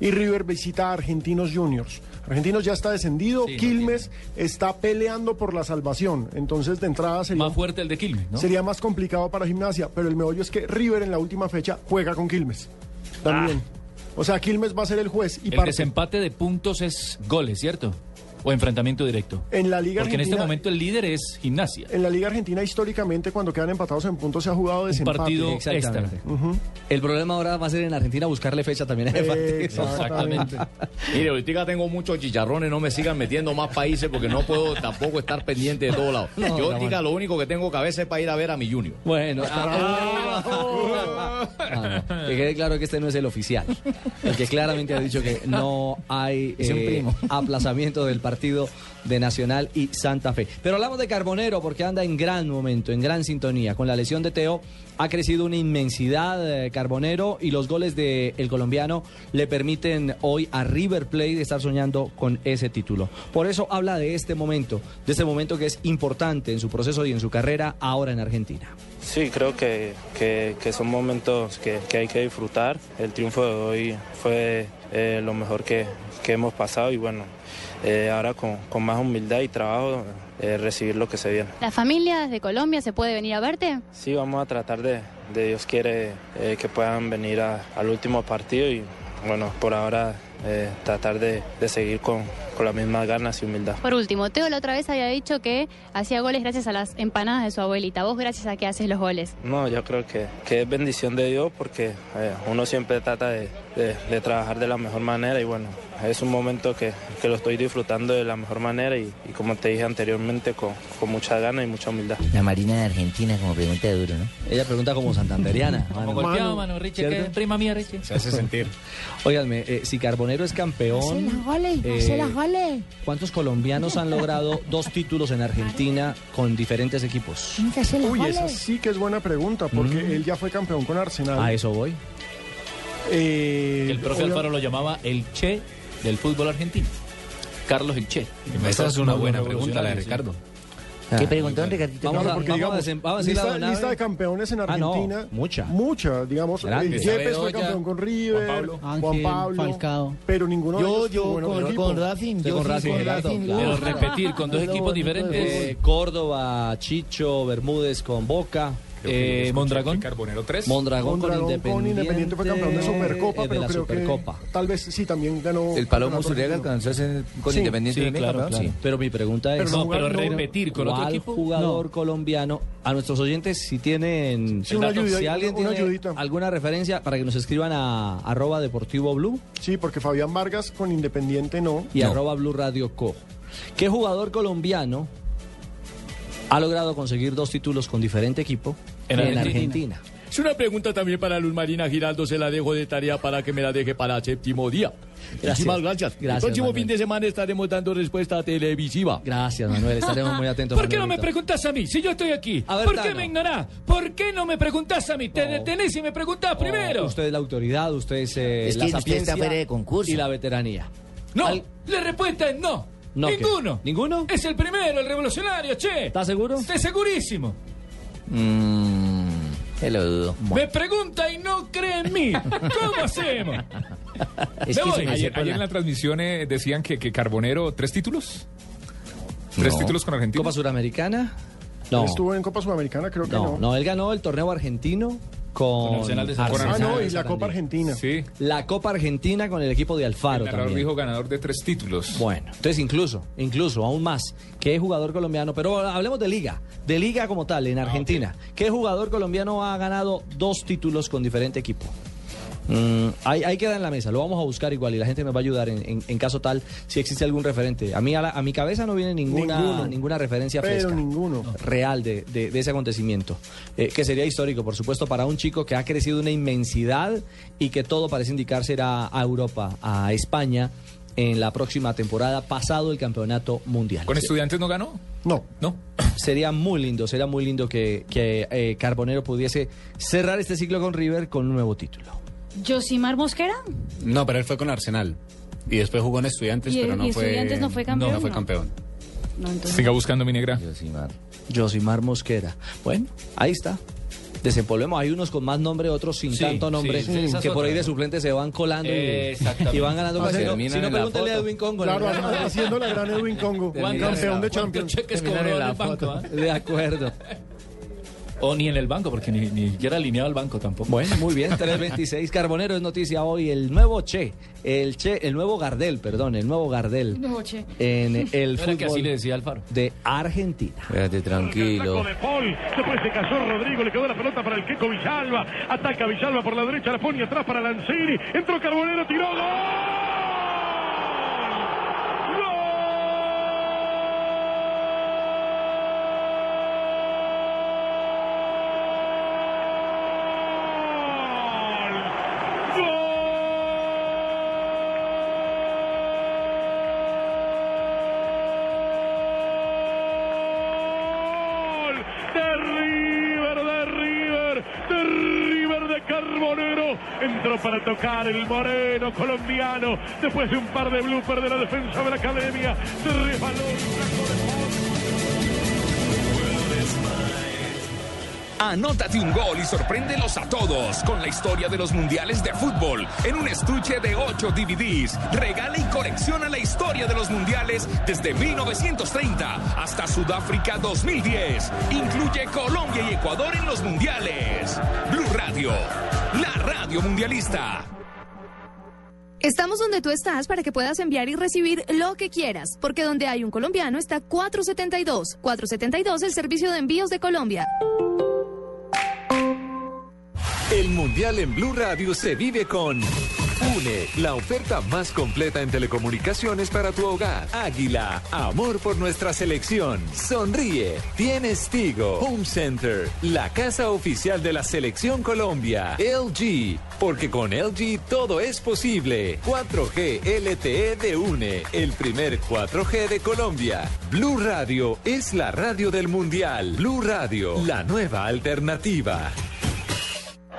y River visita a Argentinos Juniors. Argentinos ya está descendido, Sí, no Quilmes está peleando por la salvación, entonces de entrada sería, Más fuerte el de Quilmes, ¿no? sería más complicado para Gimnasia, pero el meollo es que River en la última fecha juega con Quilmes. También. O sea, Quilmes va a ser el juez y el parte. desempate de puntos es goles, ¿cierto? O enfrentamiento directo. En la Liga Porque en este momento el líder es gimnasia. En la Liga Argentina, históricamente, cuando quedan empatados en puntos, se ha jugado desempate. partido Exactamente. Ujú. El problema ahora va a ser en Argentina buscarle fecha también a ese partido. Exactamente. Mire, ahorita tengo muchos chicharrones, no me sigan metiendo más países porque no puedo tampoco estar pendiente de todos lados. No, Yo no, ahorita bueno. lo único que tengo cabeza es para ir a ver a mi Junior. Bueno, ah, no, no, que quede claro que este no es el oficial, porque claramente ha dicho que no hay un eh, aplazamiento del partido. Partido de Nacional y Santa Fe. Pero hablamos de Carbonero porque anda en gran momento, en gran sintonía. Con la lesión de Teo ha crecido una inmensidad eh, Carbonero y los goles del el colombiano le permiten hoy a River Plate estar soñando con ese título. Por eso habla de este momento, de este momento que es importante en su proceso y en su carrera ahora en Argentina. Sí, creo que, que- que son momentos que, que hay que disfrutar. El triunfo de hoy fue eh, lo mejor que, que hemos pasado y bueno, eh, ahora con, con más humildad y trabajo eh, recibir lo que se viene. ¿La familia desde Colombia se puede venir a verte? Sí, vamos a tratar de, de Dios quiere, eh, que puedan venir a- al último partido y bueno, por ahora tratar de, de seguir con, con las mismas ganas y humildad. Por último, Teo la otra vez había dicho que hacía goles gracias a las empanadas de su abuelita. ¿Vos gracias a qué haces los goles? No, yo creo que, que es bendición de Dios porque eh, uno siempre trata de, de- de trabajar de la mejor manera y bueno, es un momento que, que lo estoy disfrutando de la mejor manera y, y como te dije anteriormente, con, con mucha ganas y mucha humildad. La Marina de Argentina, como pregunta duro, ¿no? Ella pregunta como santanderiana. Como golpeado, mano, Richie, que prima mía, Richie. Se hace sentir. Óiganme, eh, si Carbonero es campeón, eh, ¿cuántos colombianos han logrado dos títulos en Argentina con diferentes equipos? Uy, esa sí que es buena pregunta, porque él ya fue campeón con Arsenal. A eso voy. Eh, El profe obvia- Alfaro lo llamaba el Che del fútbol argentino. Carlos el Che. Esa es una buena pregunta, la de Ricardo. ¿Qué preguntó Ricardito? Vamos a, porque vamos digamos, a lista, de campeones en Ah, no, Argentina. mucha. Mucha, digamos. Yepes fue campeón con River, Juan Pablo. Juan Ángel, Pablo, Falcao. pero ninguno de Yo, ellos yo, con, con Racing. Yo con Racing, con Gerardo, Racing. claro. Pero repetir con dos equipos diferentes. Córdoba, Chicho, Bermúdez con Boca. Eh, Mondragón. Carbonero 3. Mondragón, Mondragón con Independiente. con Independiente fue campeón de Supercopa, de pero la creo Supercopa. que tal vez sí también ganó. El Palomo Zuriaga alcanzó a ser con Sí, Independiente sí, claro, claro. sí. Pero mi pregunta es, Pero no No, pero jugaron- repetir con otro ¿cuál equipo. jugador colombiano? A nuestros oyentes, si tienen, Sí, una datos, ayuda- si alguien una tiene ayudita. alguna referencia para que nos escriban a arroba deportivo blue Sí, porque Fabián Vargas con Independiente no. y No. arroba blue radio co. ¿Qué jugador colombiano ha logrado conseguir dos títulos con diferente equipo En en, Argentina. Argentina? Es una pregunta también para Luz Marina Giraldo, se la dejo de tarea para que me la deje para el séptimo día. Muchísimas gracias. El Gracias, próximo Manuel. fin de semana estaremos dando respuesta televisiva. Gracias, Manuel. Estaremos muy atentos. ¿Por qué no me Manuelito. preguntas a mí? Si yo estoy aquí. A ver, ¿Por Tano. qué me ignorás? ¿Por qué no me preguntas a mí? Te No. detenés y me preguntás Oh, primero. Usted es la autoridad, usted es, eh, Es la que usted sapiencia está fuera de concurso. y la veteranía. No, Al- la respuesta es no. No, ¿qué? Ninguno. ¿Ninguno? Es el primero, el revolucionario, che. ¿Estás seguro? Estoy segurísimo. Mm, Te lo dudo. Me pregunta y no cree en mí. ¿Cómo hacemos? Es Me que Ayer, sepa ayer la- en la transmisión eh, decían que, que Carbonero, ¿tres títulos? ¿Tres No. títulos con Argentina? Copa Suramericana. No, Estuvo en Copa Sudamericana, creo que no, no. no, él ganó el torneo argentino con, Con Arsenal de Sarandí. Ah, no, y la. Copa Argentina. Sí. La Copa Argentina con el equipo de Alfaro El también. dijo ganador de tres títulos. Bueno, entonces incluso, incluso, aún más, ¿qué jugador colombiano? Pero hablemos de liga, de liga como tal, en Argentina. ¿Qué jugador colombiano ha ganado dos títulos con diferente equipo? Mm, ahí, ahí queda en la mesa, lo vamos a buscar igual y la gente me va a ayudar en, en- en caso tal si existe algún referente. A mí a, la- a mi cabeza no viene ninguna, Ninguno. ninguna referencia Pero fresca ninguno. real de, de- de ese acontecimiento, eh, que sería histórico, por supuesto, para un chico que ha crecido una inmensidad y que todo parece indicar será a Europa, a España, en la próxima temporada, pasado el campeonato mundial. ¿Con estudiantes no ganó? No. No. Sería muy lindo, sería muy lindo que, que, eh, Carbonero pudiese cerrar este ciclo con River con un nuevo título. Josimar Mosquera. No, pero él fue con Arsenal. Y después jugó en Estudiantes, ¿Y- pero no y fue... Estudiantes no fue campeón, No, fue no? campeón. No, entonces- Siga buscando mi negra. Josimar Mosquera. Bueno, ahí está. Desempolvemos. Hay unos con más nombre, otros sin Sí, tanto nombre, sí, sí, que por ahí de ¿no? suplente se van colando y, Exactamente. y van ganando. Hace- Si no, si no, pregúntele a. Edwin Congo. Claro, ¿no? haciendo la gran Edwin Congo. ¿Cuántos- Campeón de ¿Cuántos Champions. Terminan en la el banco? foto. ah? De acuerdo. O ni en el banco, porque ni, ni siquiera alineado al banco tampoco. Bueno, muy bien, 326. Carbonero es noticia hoy. El nuevo Che, el Che, el nuevo Gardel, perdón, el nuevo Gardel No, che. en el ¿No era que así fútbol le decía Alfaro? de Argentina. Quédate tranquilo. De Paul, después se casó Rodrigo, le quedó la pelota para el Queco Villalba, ataca Villalba por la derecha, la pone atrás para Lanzini, entró Carbonero, tiró, ¡gol! de River de Carbonero. Entró para tocar el moreno colombiano. Después de un par de bloopers de la defensa de la academia. Se resbaló. Anótate un gol y sorpréndelos a todos con la historia de los mundiales de fútbol en un estuche de 8 DVDs. Regala y colecciona la historia de los mundiales desde 1930 hasta Sudáfrica 2010. Incluye Colombia y Ecuador en los mundiales. Blue Radio, la radio mundialista. Estamos donde tú estás para que puedas enviar y recibir lo que quieras, porque donde hay un colombiano está 472. 472, el servicio de envíos de Colombia. El Mundial en Blue Radio se vive con UNE, la oferta más completa en telecomunicaciones para tu hogar. Águila, amor por nuestra selección. Sonríe, tienes Tigo. Home Center, la casa oficial de la selección Colombia. LG, porque con LG todo es posible. 4G LTE de UNE, el primer 4G de Colombia. Blue Radio es la radio del Mundial. Blue Radio, la nueva alternativa.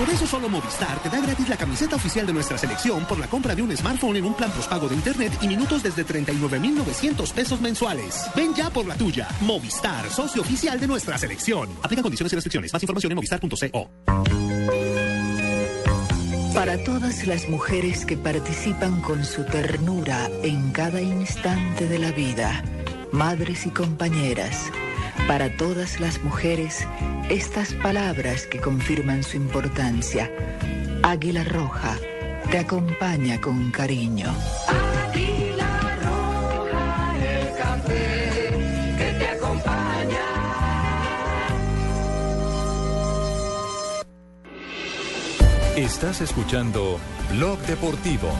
Por eso solo Movistar te da gratis la camiseta oficial de nuestra selección por la compra de un smartphone en un plan postpago de internet y minutos desde 39,900 pesos mensuales. Ven ya por la tuya. Movistar, socio oficial de nuestra selección. Aplica condiciones y restricciones. Más información en movistar.co. Para todas las mujeres que participan con su ternura en cada instante de la vida, madres y compañeras, para todas las mujeres, estas palabras que confirman su importancia. Águila Roja te acompaña con cariño. Águila roja, el café que te acompaña. Estás escuchando Blog Deportivo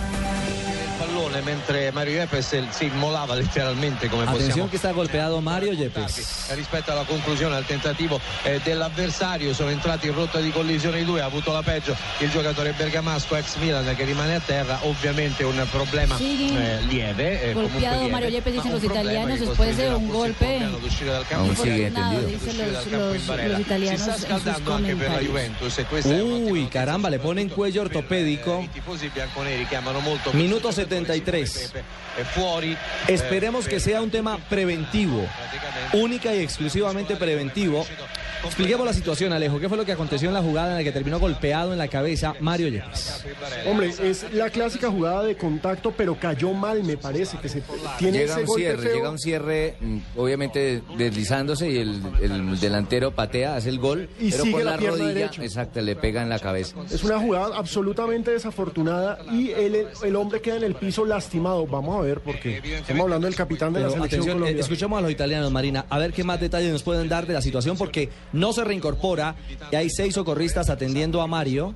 pallone mentre Mario Yepes si immolava letteralmente come Attenzione possiamo che sta golpeato eh, Mario Yepes. Eh, rispetto alla conclusione al tentativo eh, dell'avversario sono entrati in rotta di collisione i due ha avuto la peggio il giocatore bergamasco ex Milan che rimane a terra ovviamente un problema sí, eh, lieve eh, golpeado lieve, Mario Yepes dicen los italianos después de un golpe aún sigue entendido. los, los, los italianos uy caramba le ponen cuello eh, ortopédico. minuto 71 Esperemos que sea un tema preventivo, única y exclusivamente preventivo, Expliquemos la situación, Alejo. ¿Qué fue lo que aconteció en la jugada en la que terminó golpeado en la cabeza Mario Yepes? Hombre, es la clásica jugada de contacto, pero cayó mal, me parece, que se tiene Llega ese un golpe cierre, feo. llega un cierre, mm, obviamente deslizándose y el, el delantero patea, hace el gol, Y pero sigue por la la, pierna rodilla, derecha. exacto, le pega en la cabeza. Es una jugada absolutamente desafortunada y el, el hombre queda en el piso lastimado. Vamos a ver, porque estamos hablando del capitán de la selección atención, eh, colombiana. escuchemos a los italianos, Marina, a ver qué más detalles nos pueden dar de la situación, porque no se reincorpora y hay seis socorristas atendiendo a Mario,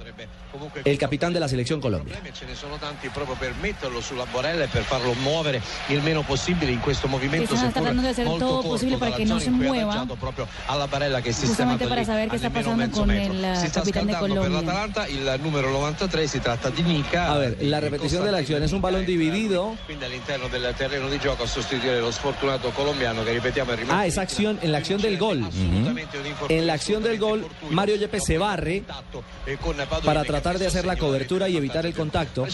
el capitán de la selección Colombia. ce ne sono tanti proprio per metterlo sulla borella e per farlo muovere il meno possibile in questo movimento Están seppur tratando de hacer todo posible para que no se mueva. appoggiato proprio alla barella che si Justamente para saber qué está pasando con el eh, si capitán de scaldando per Colombia. l'Atalanta il numero 93 si tratta di Nica A ver, la repetición de la acción es un balón dividido. quindi all'interno del terreno di gioco a sostituire lo sfortunato colombiano che ripetiamo è rimasto Ah, esa acción, en la acción del gol. En la acción del gol, Mario Yepes se barre e Padoini para che tratar de hacer la cobertura y evitar el contacto.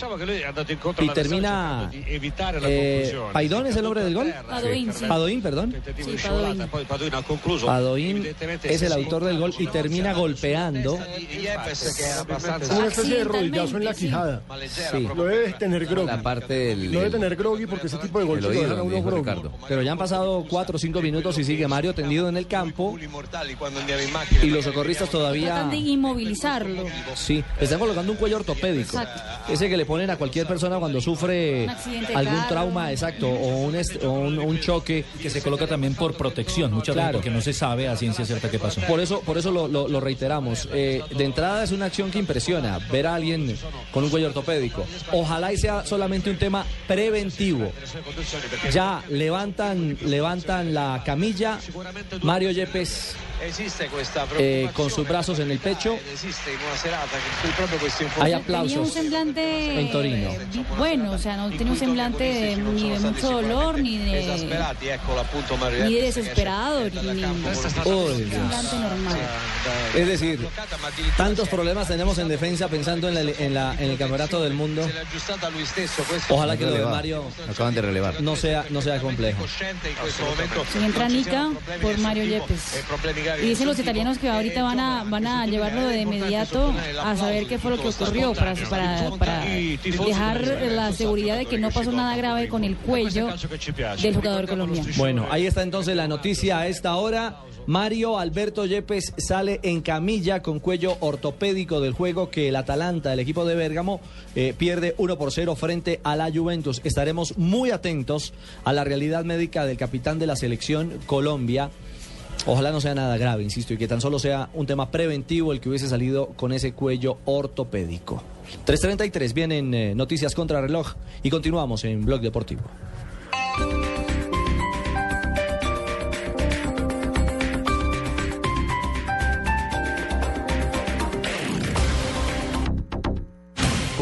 Y termina. Eh, ¿Paidón es el nombre del gol? Padoin, perdón. Evidentemente es el autor del gol y termina golpeando. Una especie de rodillazo en la quijada. Sí. Lo debe tener groggy. La parte del... Lo debe tener groggy porque ese tipo de golpes lo dejan a uno groggy. Pero ya han pasado cuatro o cinco minutos y sigue Mario tendido en el campo. Y los socorristas todavía. Tratan de inmovilizarlo. Sí, está colocando un cuello ortopédico. Exacto. Ese que le ponen a cualquier persona cuando sufre algún trauma, exacto, o un, est- o un, un choque. Que se coloca también por protección, muchas veces Claro. porque no se sabe a ciencia cierta qué pasó. Por eso, por eso lo, lo- lo reiteramos. Eh, de entrada es una acción que impresiona ver a alguien con un cuello ortopédico. Ojalá y sea solamente un tema preventivo. Ya levantan, levantan la camilla. Mario Yepes eh, con sus brazos en el pecho. Hay Tenía un aplausos. semblante En Torino. di- bueno, o sea, no tenía un semblante de- ni de mucho dolor, ni de, ni de desesperado, ni un semblante normal. Es decir, tantos problemas tenemos en defensa pensando en, la- en la- en el campeonato del mundo. Ojalá que lo de. Mario Acaban de relevar. no sea, no sea complejo. Si entra Nica por Mario Yepes. Y dicen los italianos que ahorita van a, van a llevarlo de inmediato a saber qué fue lo que ocurrió para, para, para dejar la seguridad de que no pasó nada grave con el cuello del jugador colombiano. Bueno, ahí está entonces la noticia a esta hora. Mario Alberto Yepes sale en camilla con cuello ortopédico del juego que el Atalanta, el equipo de Bérgamo, eh, pierde 1 por 0 frente a la Juventus. Estaremos muy atentos a la realidad médica del capitán de la selección Colombia. Ojalá no sea nada grave, insisto, y que tan solo sea un tema preventivo el que hubiese salido con ese cuello ortopédico. 3.33, vienen eh, noticias contra reloj y continuamos en Blog Deportivo.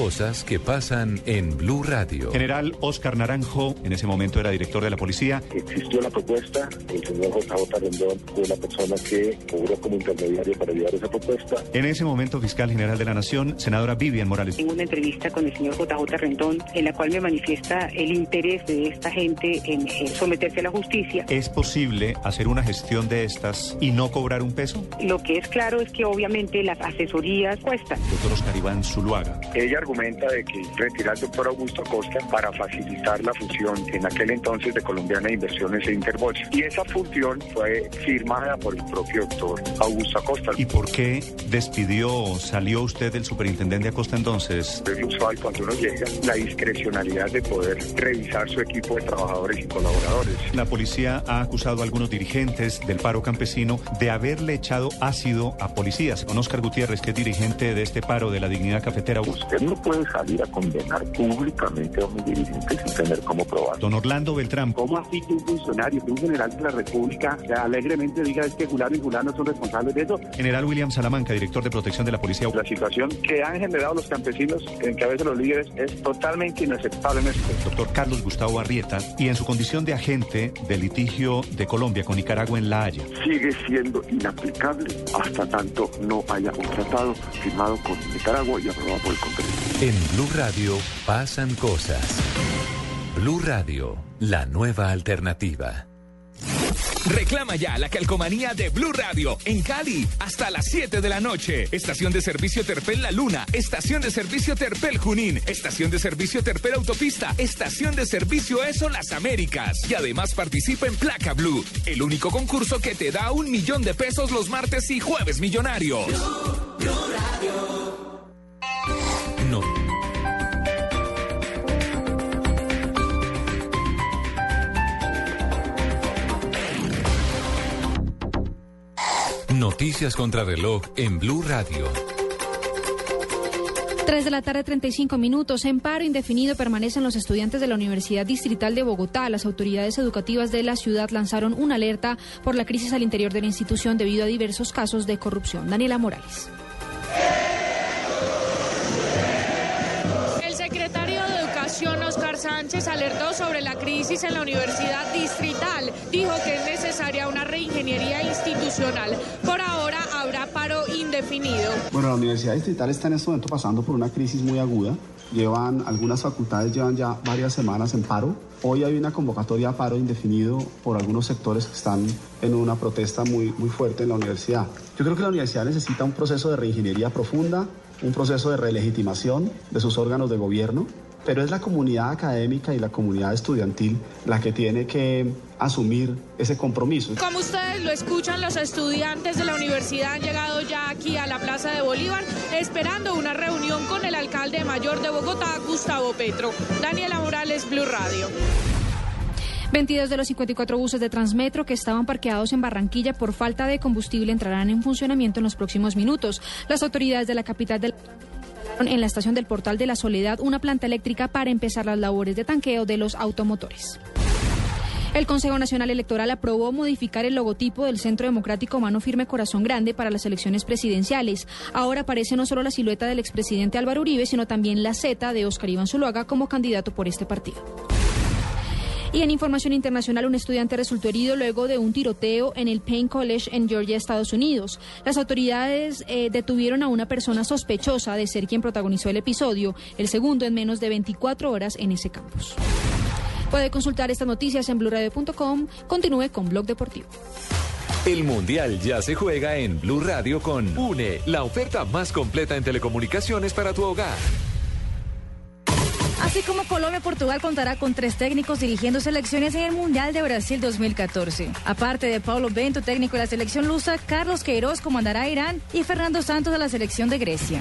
Cosas que pasan en Blue Radio. General Oscar Naranjo, en ese momento era director de la policía. Existió la propuesta, el señor JJ Rendón fue la persona que obró como intermediario para llevar esa propuesta. En ese momento, fiscal general de la Nación, senadora Vivian Morales. Tengo una entrevista con el señor JJ Rendón en la cual me manifiesta el interés de esta gente en someterse a la justicia. ¿Es posible hacer una gestión de estas y no cobrar un peso? Lo que es claro es que obviamente las asesorías cuestan. Doctor Oscar Iván Zuluaga. Ella argumenta de que retira al doctor Augusto Acosta para facilitar la fusión en aquel entonces de Colombiana de Inversiones e Interbolsa. Y esa fusión fue firmada por el propio doctor Augusto Acosta. ¿Y por qué despidió o salió usted del superintendente Acosta entonces? Es usual cuando uno llega la discrecionalidad de poder revisar su equipo de trabajadores y colaboradores. La policía ha acusado a algunos dirigentes del paro campesino de haberle echado ácido a policías. Con Oscar Gutiérrez, que es dirigente de este paro de la dignidad cafetera. Usted no puede salir a condenar públicamente a un dirigente sin tener cómo probar. Don Orlando Beltrán. ¿Cómo así que un funcionario, que un general de la República, alegremente diga es que Fulano y Fulano son responsables de eso? General William Salamanca, director de protección de la policía. La situación que han generado los campesinos, en que a veces los líderes, es totalmente inaceptable en este Doctor Carlos Gustavo Arrieta, y en su condición de agente del litigio de Colombia con Nicaragua en La Haya. Sigue siendo inaplicable hasta tanto no haya un tratado firmado con Nicaragua y aprobado por el Congreso. En Blue Radio pasan cosas. Blue Radio, la nueva alternativa. Reclama ya la calcomanía de Blue Radio en Cali hasta las 7 de la noche. Estación de servicio Terpel La Luna, estación de servicio Terpel Junín, estación de servicio Terpel Autopista, estación de servicio Eso Las Américas. Y además participa en Placa Blue, el único concurso que te da un millón de pesos los martes y jueves millonarios. No. Noticias contra reloj en Blue Radio. 3 de la tarde, 35 minutos. En paro indefinido permanecen los estudiantes de la Universidad Distrital de Bogotá. Las autoridades educativas de la ciudad lanzaron una alerta por la crisis al interior de la institución debido a diversos casos de corrupción. Daniela Morales. Sánchez, alertó sobre la crisis en la Universidad Distrital. Dijo que es necesaria una reingeniería institucional. Por ahora habrá paro indefinido. Bueno, la Universidad Distrital está en este momento pasando por una crisis muy aguda. Llevan, algunas facultades llevan ya varias semanas en paro. Hoy hay una convocatoria a paro indefinido por algunos sectores que están en una protesta muy, muy fuerte en la universidad. Yo creo que la universidad necesita un proceso de reingeniería profunda, un proceso de relegitimación de sus órganos de gobierno. Pero es la comunidad académica y la comunidad estudiantil la que tiene que asumir ese compromiso. Como ustedes lo escuchan, los estudiantes de la universidad han llegado ya aquí a la Plaza de Bolívar esperando una reunión con el alcalde mayor de Bogotá, Gustavo Petro. Daniela Morales, Blue Radio. 22 de los 54 buses de Transmetro que estaban parqueados en Barranquilla por falta de combustible entrarán en funcionamiento en los próximos minutos. Las autoridades de la capital del en la estación del Portal de la Soledad una planta eléctrica para empezar las labores de tanqueo de los automotores. El Consejo Nacional Electoral aprobó modificar el logotipo del Centro Democrático Mano Firme Corazón Grande para las elecciones presidenciales. Ahora aparece no solo la silueta del expresidente Álvaro Uribe, sino también la Z de Oscar Iván Zuluaga como candidato por este partido. Y en información internacional, un estudiante resultó herido luego de un tiroteo en el Payne College en Georgia, Estados Unidos. Las autoridades eh, detuvieron a una persona sospechosa de ser quien protagonizó el episodio, el segundo en menos de 24 horas en ese campus. Puede consultar estas noticias en blurradio.com. Continúe con Blog Deportivo. El Mundial ya se juega en Blue Radio con UNE, la oferta más completa en telecomunicaciones para tu hogar. Así como Colombia, Portugal contará con tres técnicos dirigiendo selecciones en el Mundial de Brasil 2014. Aparte de Paulo Bento, técnico de la selección lusa, Carlos Queiroz comandará a Irán y Fernando Santos de la selección de Grecia.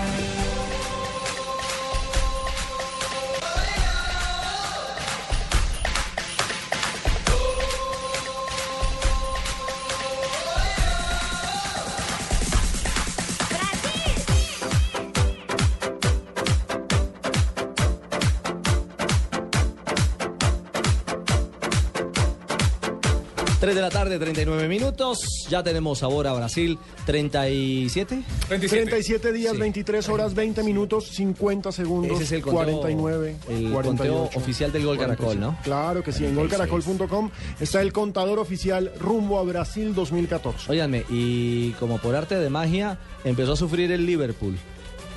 De la tarde, 39 minutos. Ya tenemos ahora Brasil, 37. 37 días, Sí. 23 horas, 20 minutos, 50 segundos, Ese es el conteo, 49, el 48. conteo oficial del Gol Caracol, ¿no? Claro que sí, en golcaracol.com está el contador oficial rumbo a Brasil 2014. Óiganme, y como por arte de magia, empezó a sufrir el Liverpool.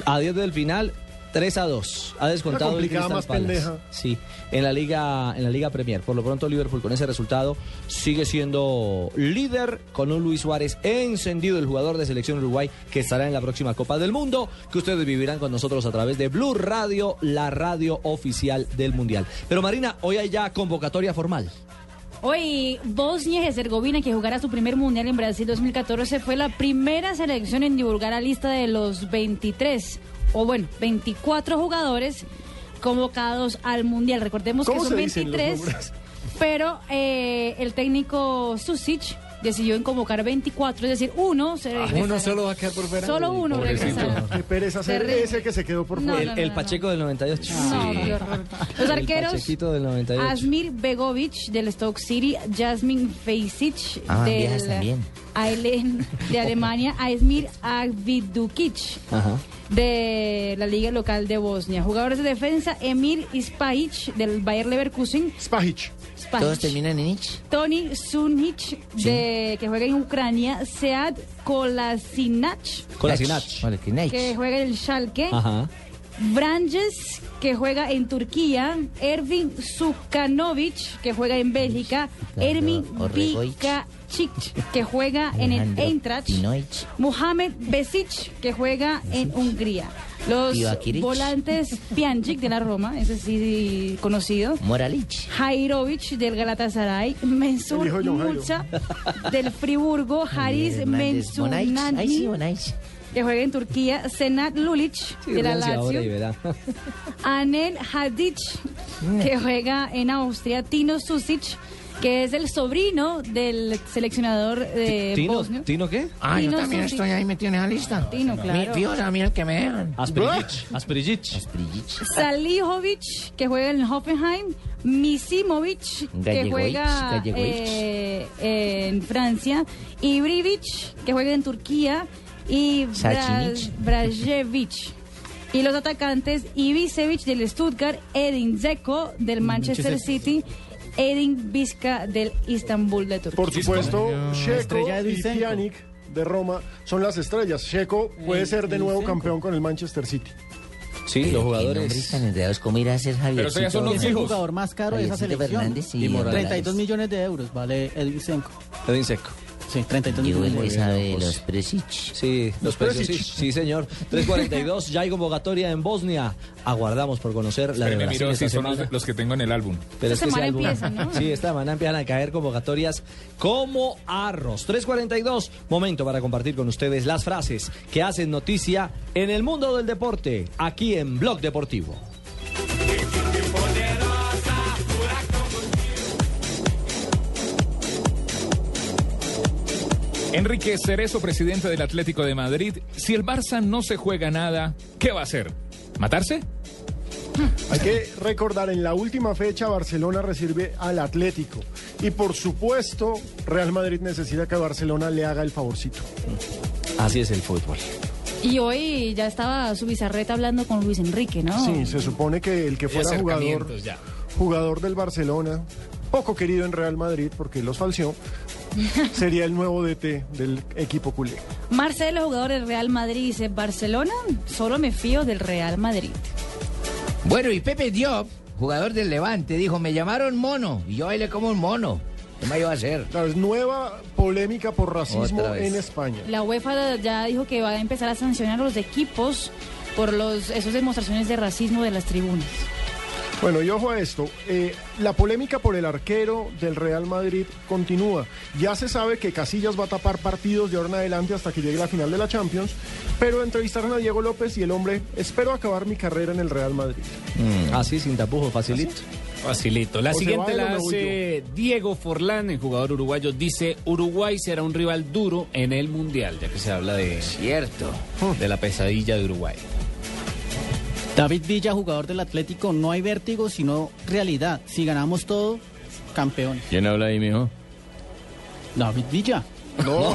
A 10 del final, 3 a 2. Ha descontado el Crystal más Palace. pendeja. Sí, en la Liga en la Liga Premier. Por lo pronto Liverpool con ese resultado sigue siendo líder con un Luis Suárez encendido, el jugador de selección Uruguay que estará en la próxima Copa del Mundo, que ustedes vivirán con nosotros a través de Blue Radio, la radio oficial del Mundial. Pero Marina, hoy hay ya convocatoria formal. Hoy, Bosnia y Herzegovina, que jugará su primer mundial en Brasil 2014, fue la primera selección en divulgar la lista de los 23, o bueno, 24 jugadores convocados al mundial. Recordemos que ¿Cómo son se dicen los 23, números? pero eh, el técnico Susic decidió en convocar 24, es decir, uno se regresará. Uno solo va a quedar por fuera. Solo uno regresará. Qué pereza ser ese que se quedó por No, fuera. no, no, el no. Pacheco del 98. No, qué horror. Los El arqueros, del 98. Asmir Begovic del Stoke City, Jasmine Feisic Ah, del. Ailen de Alemania, Asmir Agvidukic Ajá. de la liga local de Bosnia. Jugadores de defensa, Emir Spajic del Bayer Leverkusen. Spajic. Todos terminan en ich. Tony Sunic, de, que juega en Ucrania. Sead Kolasinac, Kolasinac. Kolasinac. que juega en el Schalke. Ajá. Branges, que juega en Turquía, Ervin Sukanovic, que juega en Bélgica, Ermin Orregoic. Que juega en el Eintracht. Mohamed Besic, que juega en Hungría. Los volantes Pjanic de la Roma, ese sí conocido. Moralich. Jairovic del Galatasaray, Mensur. Mucha del Friburgo, Haris Bonaic. que juega en Turquía, Senat Lulic Sí, de la Lazio. Anel Hadic, que juega en Austria, Tino Susic, que es el sobrino del seleccionador de ¿Tino, Bosnia. ¿Tino qué? Ah, yo Tino también Susi. estoy ahí metido en esa lista. Tino, claro. Mi tío, a mí el que me dejan. Salihovic, que juega en el Hoffenheim. Misimovic, que juega Gallegovic. eh, en Francia. Ibrivic, que juega en Turquía. Y. Brajevic. Y los atacantes, Ibisevic del Stuttgart, Edin Zeko del Manchester City, Edin Vizca del Istanbul de Turquía. Por supuesto, Checo y. Pjanic de Roma son las estrellas. Checo puede ser de nuevo campeón con el Manchester City. Sí, los jugadores. tan. ¿Cómo irá a ser Javier? Pero son los Es el hijos. jugador más caro de esa selección. Fernández y Y Morales. 32 millones de euros vale Edwin Senko. Edin Seco. Sí, 32 Yo millones. el que sabe los Presich. Sí, los precios, sí, sí, señor. 342, ya hay convocatoria en Bosnia. Aguardamos por conocer la de Me Brasil miro esta si son semana. los, los que tengo en el álbum. Pero Esta es que semana álbum- empieza, ¿no? Sí, esta semana empiezan a caer convocatorias como arroz. 342, momento para compartir con ustedes las frases que hacen noticia en el mundo del deporte, aquí en Blog Deportivo. Enrique Cerezo, presidente del Atlético de Madrid. Si el Barça no se juega nada, ¿qué va a hacer? ¿Matarse? Hay que recordar, en la última fecha Barcelona recibe al Atlético. Y por supuesto, Real Madrid necesita que Barcelona le haga el favorcito. Así es el fútbol. Y hoy ya estaba su bizarreta hablando con Luis Enrique, ¿no? Sí, se supone que el que fuera jugador, ya. jugador del Barcelona, poco querido en Real Madrid porque los falseó, sería el nuevo DT del equipo culé. Marcelo, jugador del Real Madrid, dice, Barcelona, solo me fío del Real Madrid. Bueno, y Pepe Diop, jugador del Levante, dijo, me llamaron mono y yo bailé como un mono. ¿Qué me iba a hacer? Claro, es nueva polémica por racismo en España. La UEFA ya dijo que va a empezar a sancionar a los equipos por los esas demostraciones de racismo de las tribunas. Bueno, y ojo a esto, eh, la polémica por el arquero del Real Madrid continúa. Ya se sabe que Casillas va a tapar partidos de ahora en adelante hasta que llegue la final de la Champions, pero entrevistaron a Diego López y el hombre, espero acabar mi carrera en el Real Madrid. Así, sin tapujos, facilito. Facilito. La O siguiente la hace Diego Forlán, el jugador uruguayo. Dice, Uruguay será un rival duro en el Mundial, ya que se habla de, Cierto. de la pesadilla de Uruguay. David Villa, jugador del Atlético, no hay vértigo, sino realidad. Si ganamos todo, campeón. ¿Quién habla ahí, mijo? David Villa. No.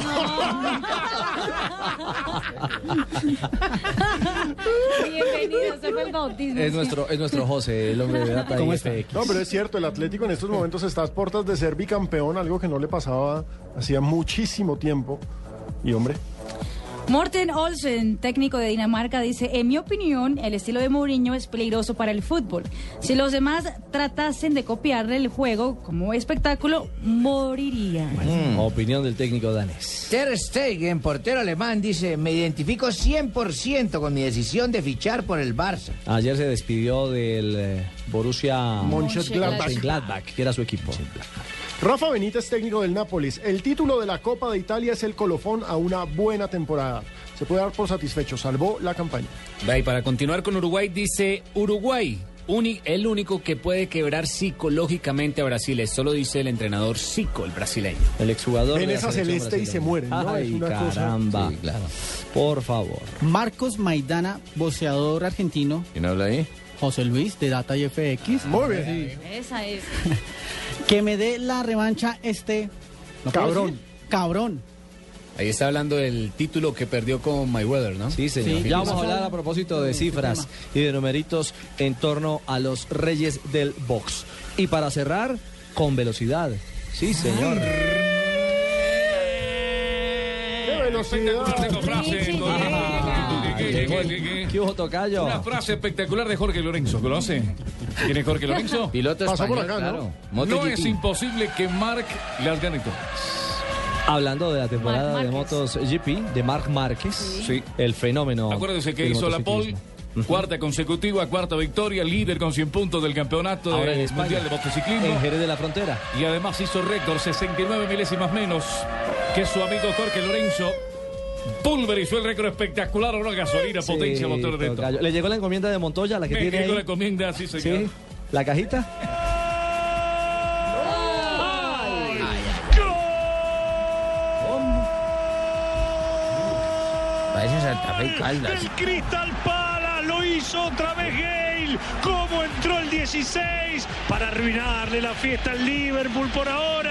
Bienvenido, se fue el bautismo. Es nuestro, es nuestro José, el hombre de data ¿Cómo? FX. No, pero es cierto, el Atlético en estos momentos está a puertas de ser bicampeón, algo que no le pasaba hacía muchísimo tiempo. Y hombre, Morten Olsen, técnico de Dinamarca, dice, en mi opinión, el estilo de Mourinho es peligroso para el fútbol. Si los demás tratasen de copiarle el juego como espectáculo, morirían. Mm, Opinión del técnico danés. Ter Stegen, portero alemán, dice, me identifico 100% con mi decisión de fichar por el Barça. Ayer se despidió del eh, Borussia Mönchengladbach. Mönchengladbach, que era su equipo. Rafa Benítez, técnico del Nápoles. El título de la Copa de Italia es el colofón a una buena temporada. Se puede dar por satisfecho, salvó la campaña. Y para continuar con Uruguay, dice Uruguay, uni- el único que puede quebrar psicológicamente a Brasil. Eso lo dice el entrenador Zico, el brasileño. El exjugador Ven la esa celeste y se mueren, ¿no? Ay, Es una cosa- caramba. Sí, claro. Por favor. Marcos Maidana, boxeador argentino. ¿Quién habla ahí? José Luis, de Data y FX. Muy bien. Esa es. Que me dé la revancha este... ¿lo puedo Cabrón. Cabrón. Ahí está hablando del título que perdió con Mayweather, ¿no? Sí, señor. Sí, ya vamos a sí. hablar a propósito de cifras y de numeritos en torno a los reyes del box. Y para cerrar, con velocidad. Sí, señor. ¡Qué velocidad! Tengo frase. ¿Qué hubo, tocayo? Una frase espectacular de Jorge Lorenzo, ¿conoce? ¿Quién es Jorge Lorenzo? Piloto Pasó por español, claro. No es imposible que Mark las gane todas. Hablando de la temporada de motos GP de Marc Márquez, Sí. el fenómeno. Acuérdense que hizo la pole, cuarta consecutiva, cuarta victoria, líder con 100 puntos del campeonato Ahora de- España, mundial de motociclismo. en Jerez de la Frontera. Y además hizo récord 69 milésimas menos que su amigo Jorge Lorenzo. Pulverizó el récord espectacular, una gasolina, potencia, motor de. Le llegó la encomienda de Montoya, la que tiene la encomienda, sí, señor. ¿Sí? ¿La cajita? El Cristal Pala lo hizo otra vez Gale. ¿Cómo entró el 16 para arruinarle la fiesta al Liverpool por ahora?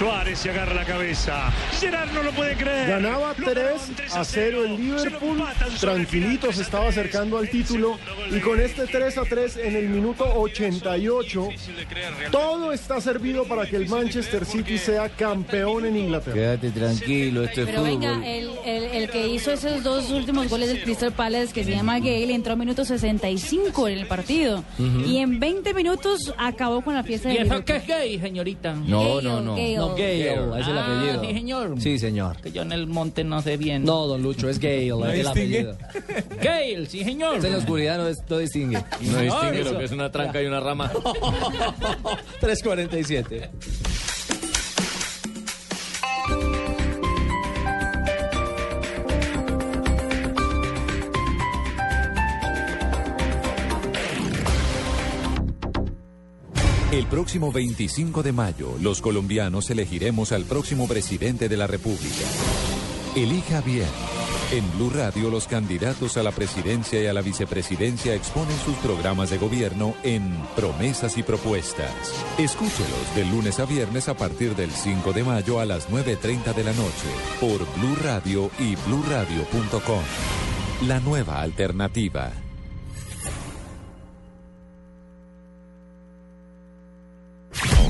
Suárez se agarra la cabeza. Gerard no lo puede creer. Ganaba 3 a 0 el Liverpool, tranquilito se estaba acercando al título y con este 3 a 3 en el minuto 88 todo está servido para que el Manchester City sea campeón en Inglaterra. Quédate tranquilo, esto es Pero fútbol. venga, el, el- el que hizo esos dos últimos goles del Crystal Palace, que se llama Gale, entró a minuto 65 en el partido. Y en 20 minutos acabó con la fiesta ¿Y de eso Liverpool. qué es gay, señorita? No, no, no. Gale. No, Gale, es el Ah, apellido. sí, señor. Sí, señor. Que yo en el monte no sé bien. No, don Lucho, es Gale, es el apellido. Gale, sí, señor. Usted en la oscuridad no, es- no distingue. No distingue eso. lo que es una tranca y una rama. 347. El próximo 25 de mayo, los colombianos elegiremos al próximo presidente de la República. Elija bien. En Blue Radio, los candidatos a la presidencia y a la vicepresidencia exponen sus programas de gobierno en Promesas y Propuestas. Escúchelos de lunes a viernes a partir del 5 de mayo a las 9.30 de la noche por Blue Radio y bluradio.com. La nueva alternativa.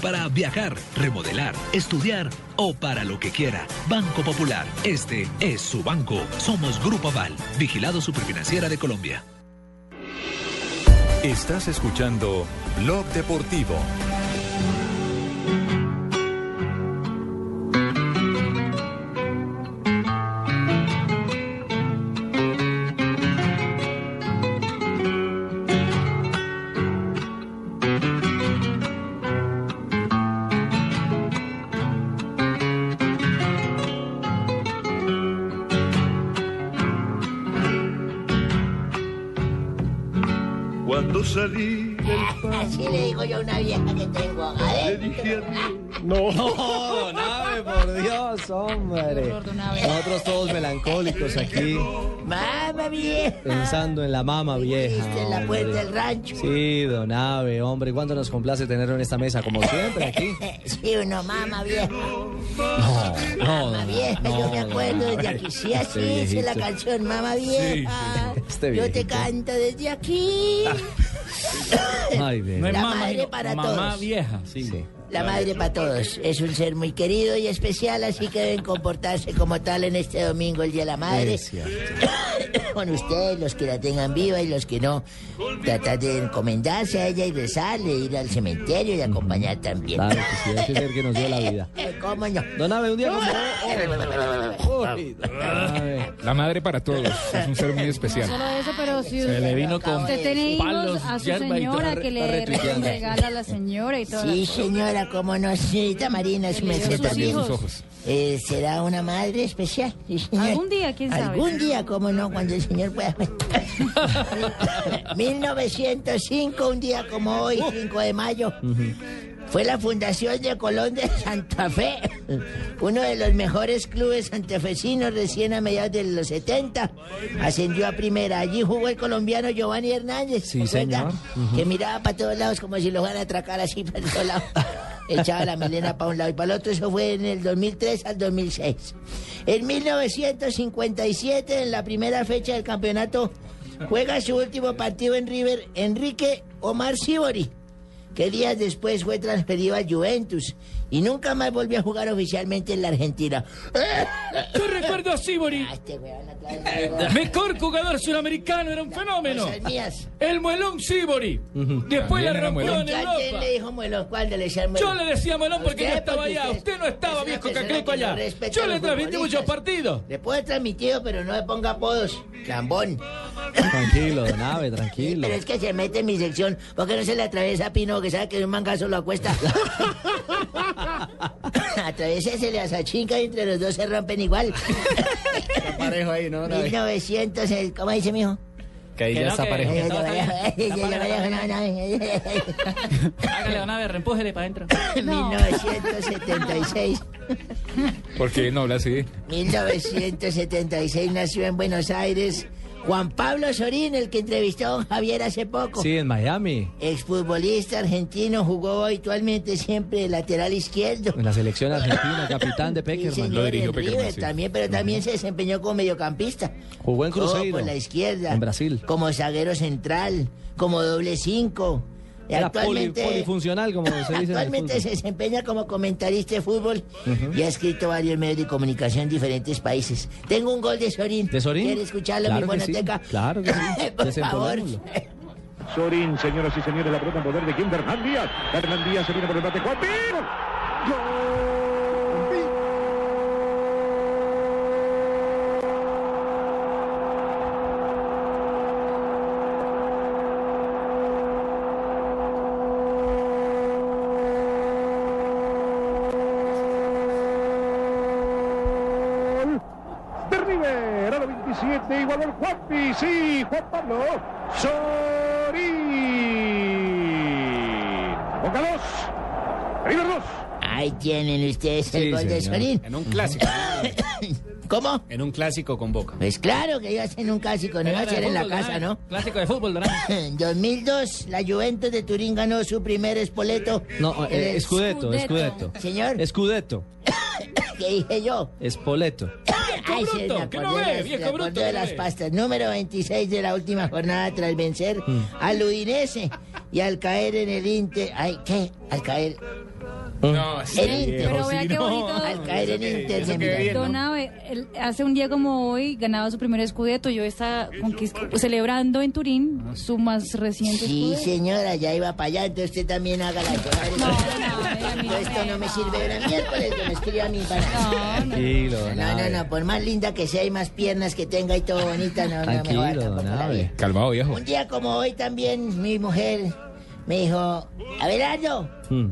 para viajar, remodelar, estudiar o para lo que quiera. Banco Popular. Este es su banco. Somos Grupo Aval. Vigilado Superfinanciera de Colombia. Estás escuchando Blog Deportivo. No, no, don Abe, por Dios, hombre. Nosotros todos melancólicos aquí, Mamá vieja. pensando en la mama vieja. En la puerta del rancho. Sí, don Abe, hombre, cuánto nos complace tenerlo en esta mesa, como siempre aquí. Sí, uno, mamá vieja. No, no, Mamá don vieja, yo me acuerdo desde aquí. Sí, así Este dice la canción, mamá vieja. Este Yo te canto desde aquí. Ay, bien. No es La mamá, madre para mamá Mamá vieja, sí. La madre para todos. Es un ser muy querido y especial, así que deben comportarse como tal en este domingo, el Día de la Madre. Es cierto. Con ustedes, los que la tengan viva y los que no, tratar de encomendarse a ella y rezarle, ir al cementerio y acompañar también. Claro que sí, ese ser que nos dio la vida. ¿Cómo no? Don Abe, un día como... La madre para todos. Es un ser muy especial. Solo eso, pero si Se le vino con usted tiene palos, hijos, a su señora que le regala a la señora y todo. Sí, señora, cómo no, señorita Marina, hijos. Sus ojos. Eh, será una madre especial. sí. Algún día, quién sabe. Algún día, cómo no, cuando el señor pueda. 1905, un día como hoy, 5 de mayo, fue la fundación de Colón de Santa Fe, uno de los mejores clubes santafesinos recién a mediados de los 70. Ascendió a primera. Allí jugó el colombiano Giovanni Hernández. Que miraba para todos lados como si lo fueran a atracar así para todos lados. Echaba la melena para un lado y para el otro. Eso fue en el 2003 al 2006. En 1957, en la primera fecha del campeonato, juega su último partido en River Enrique Omar Sibori, que días después fue transferido a Juventus y nunca más volvió a jugar oficialmente en la Argentina. Yo recuerdo a Sibori. Mejor jugador sudamericano, era un fenómeno. El muelón Sibori. Después la rompió en ¿A quién le dijo muelón? ¿Cuándo le decía muelón? Yo le decía melón porque ¿Usted? yo estaba Porque allá. usted- Usted no estaba, viejo cacreco no allá. Yo le transmití muchos partidos. Le puedo transmitido, pero no me ponga apodos. Lambón. Tranquilo, don Abe, tranquilo. Pero es que se mete en mi sección. ¿Por qué no se le atraviesa a Pino, que sabe que un mangazo lo acuesta? Atraviésesele a Sachinca y entre los dos se rompen igual. parejo ahí, ¿no? 1900, eh, ¿cómo dice, mijo? Que ahí ya está parejo. Hágale una vez, empújele para adentro. 1976. ¿Por qué no habla así? 1976 nació en Buenos Aires Juan Pablo Sorín, el que entrevistó a don Javier hace poco. Sí, en Miami. Exfutbolista argentino, jugó habitualmente siempre de lateral izquierdo. En la selección argentina, capitán de Sí, Peckerman. señor, en River también, pero también se desempeñó como mediocampista. Jugó en Cruzeiro. por la izquierda. En Brasil. Como zaguero central, como doble cinco. Y Era poli- actualmente, polifuncional, como se dice en el actualmente se desempeña como comentarista de fútbol y ha escrito varios medios de comunicación en diferentes países. Tengo un gol de Sorín. ¿De Sorín? ¿Quiere escucharlo Claro en mi sí, fonoteca? claro que sí. Por favor. Sorín, señoras y señores, la pelota en poder de quién? Hernán Díaz. Hernán Díaz se viene por el bate. Juan Pino. de River, a la 27, igualó el Sí, Juan Pablo, Sorín, Boca 2, River 2. Ahí tienen ustedes Sí, el gol de. Sorín. En un clásico. ¿Cómo? En un clásico con Boca. Pues claro que iba a ser un clásico, no iba a ser en la casa, ¿no? Clásico de fútbol, ¿verdad? En 2002, la Juventus de Turín ganó su primer espoleto. No, en eh, el- Scudetto, Scudetto. Señor, Scudetto. ¿qué dije yo? Espoleto. Ay, sí, bruto, me ¿qué no ve, las- viejo bruto, de las pastas. Número 26 de la última jornada tras vencer al Udinese y al caer en el Inter. Ay, ¿qué? Al caer. No, El Inter. Pero vea qué bonito. Al caer en Inter. eso de qué Milán. bien, ¿no? Don Abe, él- hace un día como hoy ganaba su primer escudeto. Yo estaba conquist- celebrando en Turín su más reciente Sí, escudeto. señora, ya iba para allá, entonces usted también haga la Todo esto no me sirve de miércoles que me escriba a mí para. No, no, no, por más linda que sea y más piernas que tenga y todo bonita, no, no me Abe. vida. Calmado, viejo. Un día como hoy también mi mujer me dijo, Abelardo, Mm.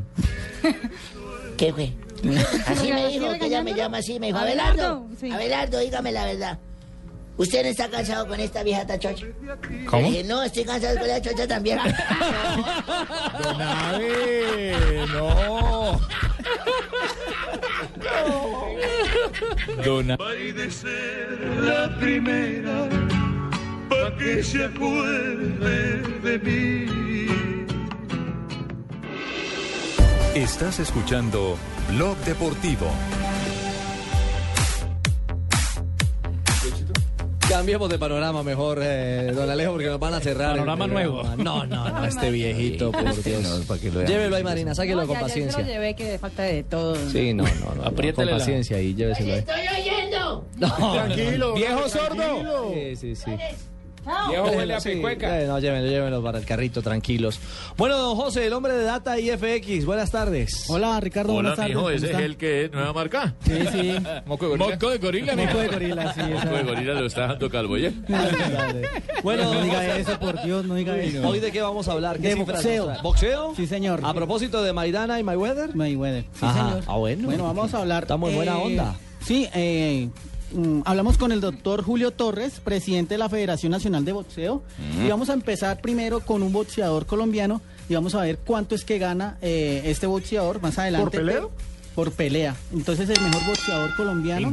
¿qué fue? Así me dijo, que ella me llama así, me dijo, Abelardo, Abelardo, sí. Abelardo, dígame la verdad. ¿Usted no está cansado con esta vieja tachocha? ¿Cómo? Dije, no, estoy cansado con la chocha también. Don Abe, no. Don Abe. de ser la primera, pa' que se acuerde de mí. Estás escuchando Blog Deportivo. Cambiemos de panorama mejor, eh, don Alejo, porque nos van a cerrar. el Panorama programa. No, no, no, este viejito, por Dios. No, para que lo vean. Llévelo ahí, Marina, sáquelo No, con ya, ya se lo paciencia. llevé, que falta de todo. Sí, no, no, no. Apriétele con la- paciencia y lléveselo ahí. ¡Estoy oyendo! No, Tranquilo. Viejo tranquilo. sordo. Sí, sí, sí. Viejo huele a Sí, eh, no, llévenlo, llévenlo para el carrito, tranquilos. Bueno, don José, el hombre de Data y FX, buenas tardes. Hola, Ricardo, buenas tardes. ¿cómo está? que es nueva marca. Sí, sí. Moco de gorila. Moco de gorila, Moco de gorila, sí. esa- gorila lo está dejando calvo, ¿ya? Bueno, no diga eso, por Dios, no diga eso. ¿hoy de qué vamos a hablar? ¿Qué De boxeo. ¿Boxeo? Sí, señor. A propósito de Maidana y Mayweather. Mayweather. Sí, Ajá. señor. Ah, bueno. Bueno, vamos a hablar. Estamos en buena onda. Sí, eh, mm, hablamos con el doctor Julio Torres, presidente de la Federación Nacional de Boxeo. Y vamos a empezar primero con un boxeador colombiano y vamos a ver cuánto es que gana eh, este boxeador más adelante. Pero- por pelea. Entonces el mejor boxeador colombiano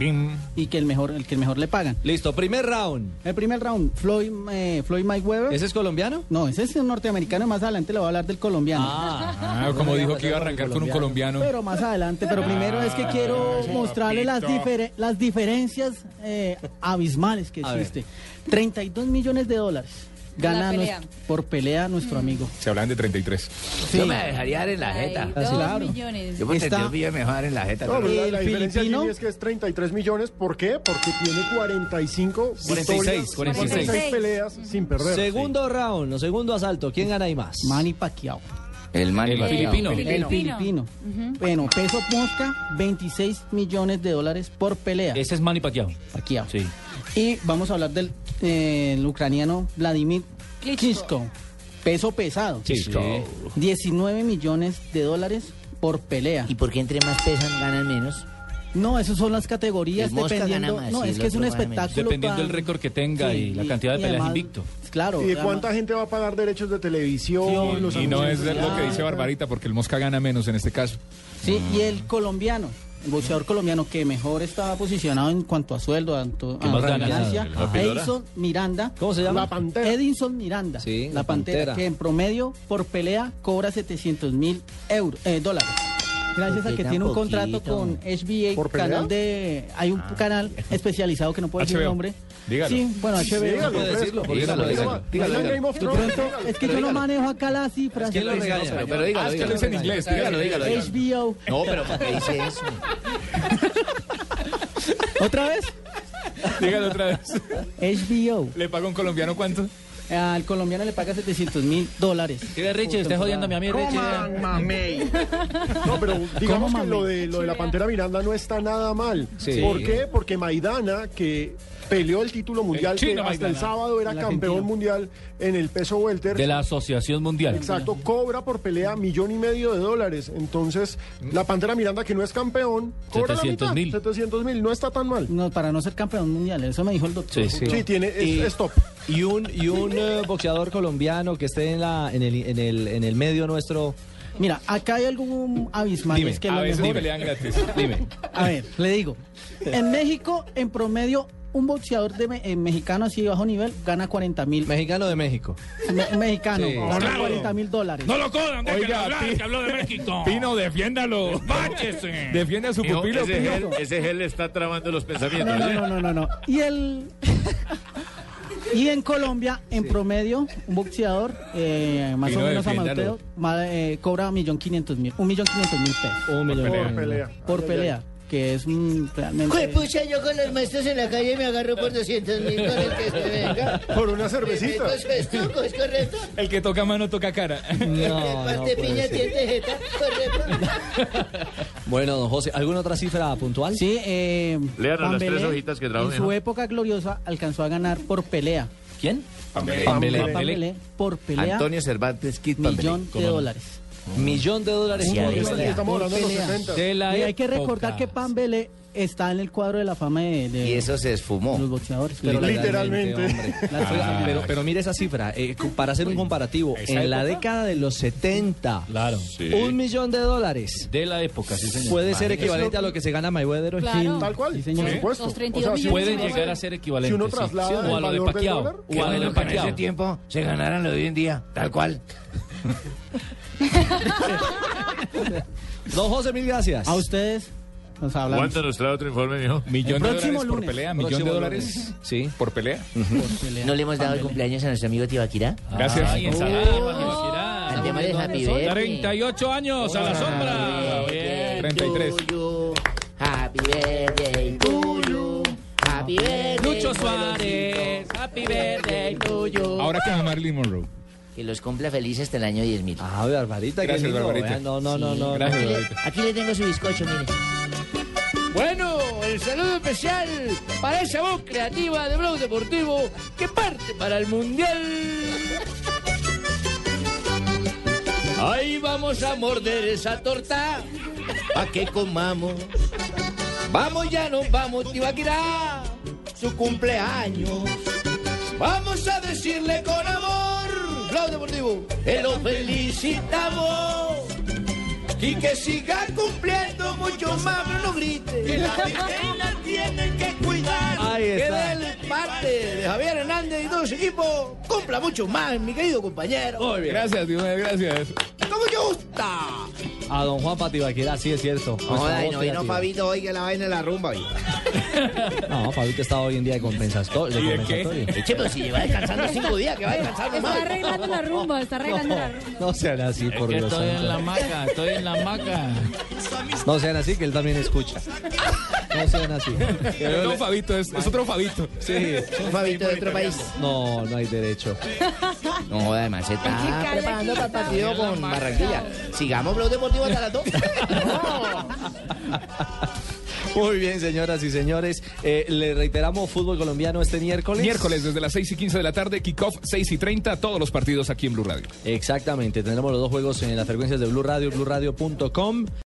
y que el mejor, el que el mejor le pagan. Listo, primer round. El primer round, Floyd, eh, Floyd Mayweather. ¿Ese es colombiano? No, ese es un norteamericano. Más adelante le voy a hablar del colombiano. Ah, como dijo que iba a arrancar con un colombiano. Pero más adelante. Pero primero es que quiero mostrarle las, difere- las diferencias eh, abismales que A ver. existe. 32 millones de dólares gana pelea. nues- por pelea nuestro amigo. Se hablan de 33. Yo me dejaría dar en la jeta. Dos claro. millones. Yo por Está- 32 millones me dejo dar en la jeta. No, la, ¿Y la el diferencia filipino? aquí es que es 33 millones. ¿Por qué? Porque tiene 45 46, victorias, 46. peleas sin perder. Segundo round, o segundo asalto. ¿Quién gana ahí más? Manny Pacquiao. El man El filipino. El filipino. Bueno, peso mosca, 26 millones de dólares por pelea. Ese es Manny Pacquiao. Pacquiao. Sí. Y vamos a hablar del eh, el ucraniano Vladimir Klitschko. Peso pesado. Klitschko. 19 millones de dólares por pelea. ¿Y por qué entre más pesan ganan menos? No, esas son las categorías dependiendo. gana más no, es el que es un espectáculo. Dependiendo del récord que tenga Sí, y la cantidad de y peleas además- invicto. Claro. ¿Y de además- cuánta gente va a pagar derechos de televisión? los Y no es de lo que dice Barbarita, porque el Mosca gana menos en este caso. Sí, y el colombiano, el boxeador colombiano que mejor estaba posicionado en cuanto a sueldo, tanto ¿Qué a gana? ganancia. Edison Miranda. ¿Cómo se llama? La Pantera. Edison Miranda, Sí, la, la pantera, Pantera. que en promedio por pelea cobra 700 mil euros, eh, dólares. Gracias ¿Por a que tiene un poquito? contrato con HBA, ¿Por pelea? canal de, hay un canal especializado que no puedo decir el HBO. nombre. Dígalo. Sí, bueno, HBO. Dígalo, puede decirlo, dígalo, Dígalo, dígalo. dígalo. Dígalo, Game of De Thrones, pronto, dígalo. es que yo no manejo acá las cifras. ¿Quién lo regaña? Pero, pero dígalo, Ah, es que lo dígalo. dice en inglés. Dígalo, dígalo. dígalo. HBO. No, pero ¿por qué dice eso? ¿Otra vez? Dígalo otra vez. HBO. ¿Le paga un colombiano cuánto? Al colombiano le paga 700 mil dólares. ¿Qué Richie? Usted jodiéndome a mí, Richie. No, pero digamos ¿Cómo, que lo de, lo de la Pantera Miranda no está nada mal. Sí. ¿Por qué? Porque Maidana, que peleó el título mundial, que hasta el sábado era El campeón mundial en el peso welter. De la Asociación Mundial. Exacto, cobra por pelea millón y medio de dólares. Entonces, la Pantera Miranda, que no es campeón, cobra 700 la mil. mitad, 700 mil. No está tan mal. No, para no ser campeón mundial, eso me dijo el doctor. Sí, sí. Sí, tiene, es, Y- es top. Y un, y un eh, boxeador colombiano que esté en, la, en, el, en, el, en el medio nuestro. Mira, acá hay algo abismal. Dime, es que A lo veces mejor- pelean gratis. Dime. A ver, le digo. En México, en promedio, un boxeador de me- eh, mexicano así de bajo nivel gana 40 mil. Mexicano de México. Me- mexicano, Sí. gana Claro. 40 mil dólares. No lo codan, déjenlo Oiga, hablar, Pi- que habló de México. Pino, defiéndalo. Despáchese. Defiende a su Mijo, pupilo, ese, gel, ese gel le está trabando los pensamientos. No, no, ¿eh? no, no, no, no. Y el. Y en Colombia, en promedio, un boxeador, eh, más Pino, o menos amateur, ma- eh, cobra un millón quinientos mil, un millón quinientos mil pesos Un millón pelea. Por pelea. por pelea, que es mm, realmente. Jue pucha, yo con los maestros en la calle me agarro por 200 mil con el que se venga. Por una cervecita. ¿Es correcto? ¿Es correcto? El que toca mano toca cara. No, no puede piña, ser. diente, jeta, correcto. Bueno, don José, ¿alguna otra cifra puntual? Sí, eh, Léanos las Pambelé, tres hojitas que trajo, En su época gloriosa alcanzó a ganar por pelea. ¿Quién? Pambelé. Pambelé, Pambelé. por pelea, Antonio Cervantes Pambelé. millón de dólares. Millón de dólares Sí, por pelea. Estamos hablando de los pelea. 60. De la Y hay que recordar que Pambele está en el cuadro de la fama de, de Y eso se de los esfumó. boxeadores. Pero Literalmente. cosas- Oiga, pero, pero mire esa cifra, eh, para hacer un comparativo, en la época. década de los 70, Claro. un millón de dólares De la época, sí, señor. puede ser equivalente a lo que se gana Mayweather hoy. Claro. Tal cual, Sí, señor. por supuesto. Los 32 O sea, Pueden llegar a ser equivalentes. Si uno sí. traslada Sí, el o a lo de Pacquiao. O a lo de que en ese Pacquiao. tiempo se ganaran lo de hoy en día, tal cual. Don José, mil gracias. A ustedes nos hablamos. ¿Cuánto nos trae otro informe, mijo? Millón de dólares por pelea, millón de dólares lunes. Sí. por pelea. por pelea. ¿No le hemos dado el cumpleaños a nuestro amigo Tibaquirá? Gracias. Ay, ensalada, Tibaquirá. Happy Birthday. 38 años a la sombra. Bien. 33. to you. Happy birthday to you. Happy birthday. Lucho Suárez. Happy birthday to you. Ahora que Marilyn Monroe. Que los cumpla felices hasta el año 10.000. Ah, Barbarita, qué Gracias, lindo. Barbarita. Vean, No, no, no, no. Gracias, Aquí le, Barbarita. aquí le tengo su bizcocho, mire. Bueno, el saludo especial para esa voz creativa de Blog Deportivo que parte para el Mundial. Ahí vamos a morder esa torta pa' que comamos. Vamos, ya nos vamos, Tibaquirá, su cumpleaños. Vamos a decirle con amor, Blog Deportivo, que lo felicitamos. Y que siga cumpliendo mucho más, pero no grite. Que la tienen que Ahí que está. del parte de Javier Hernández y todo su equipo cumpla mucho más, mi querido compañero. Muy bien. Gracias, Diomedes, gracias. ¡Como te gusta! A don Juan Patibaquera, sí es cierto. No, voz no vino. Fabito hoy que la vaina de la rumba. No, Fabito está hoy en día de compensatorio. De ¿Y de qué? compensatorio. Che, pero si lleva descansando cinco días, que va a descansar Está arreglando la rumba, está arreglando la rumba. No sean así, por que Dios estoy en santo. la maca, estoy en la maca. No sean así, que él también escucha. No sean así. No, Fabito, es, es otro Fabito. Sí. Un Fabito de otro país. No, no hay derecho. No joda, además se está preparando para el partido con Barranquilla. Sigamos Blog Deportivo hasta las dos. Muy bien, señoras y señores. Eh, le reiteramos fútbol colombiano este miércoles. Miércoles desde las 6 y 15 de la tarde, kickoff 6 y 30, todos los partidos aquí en Blue Radio. Exactamente. Tendremos los dos juegos en las frecuencias de Blue Radio, BlueRadio.com.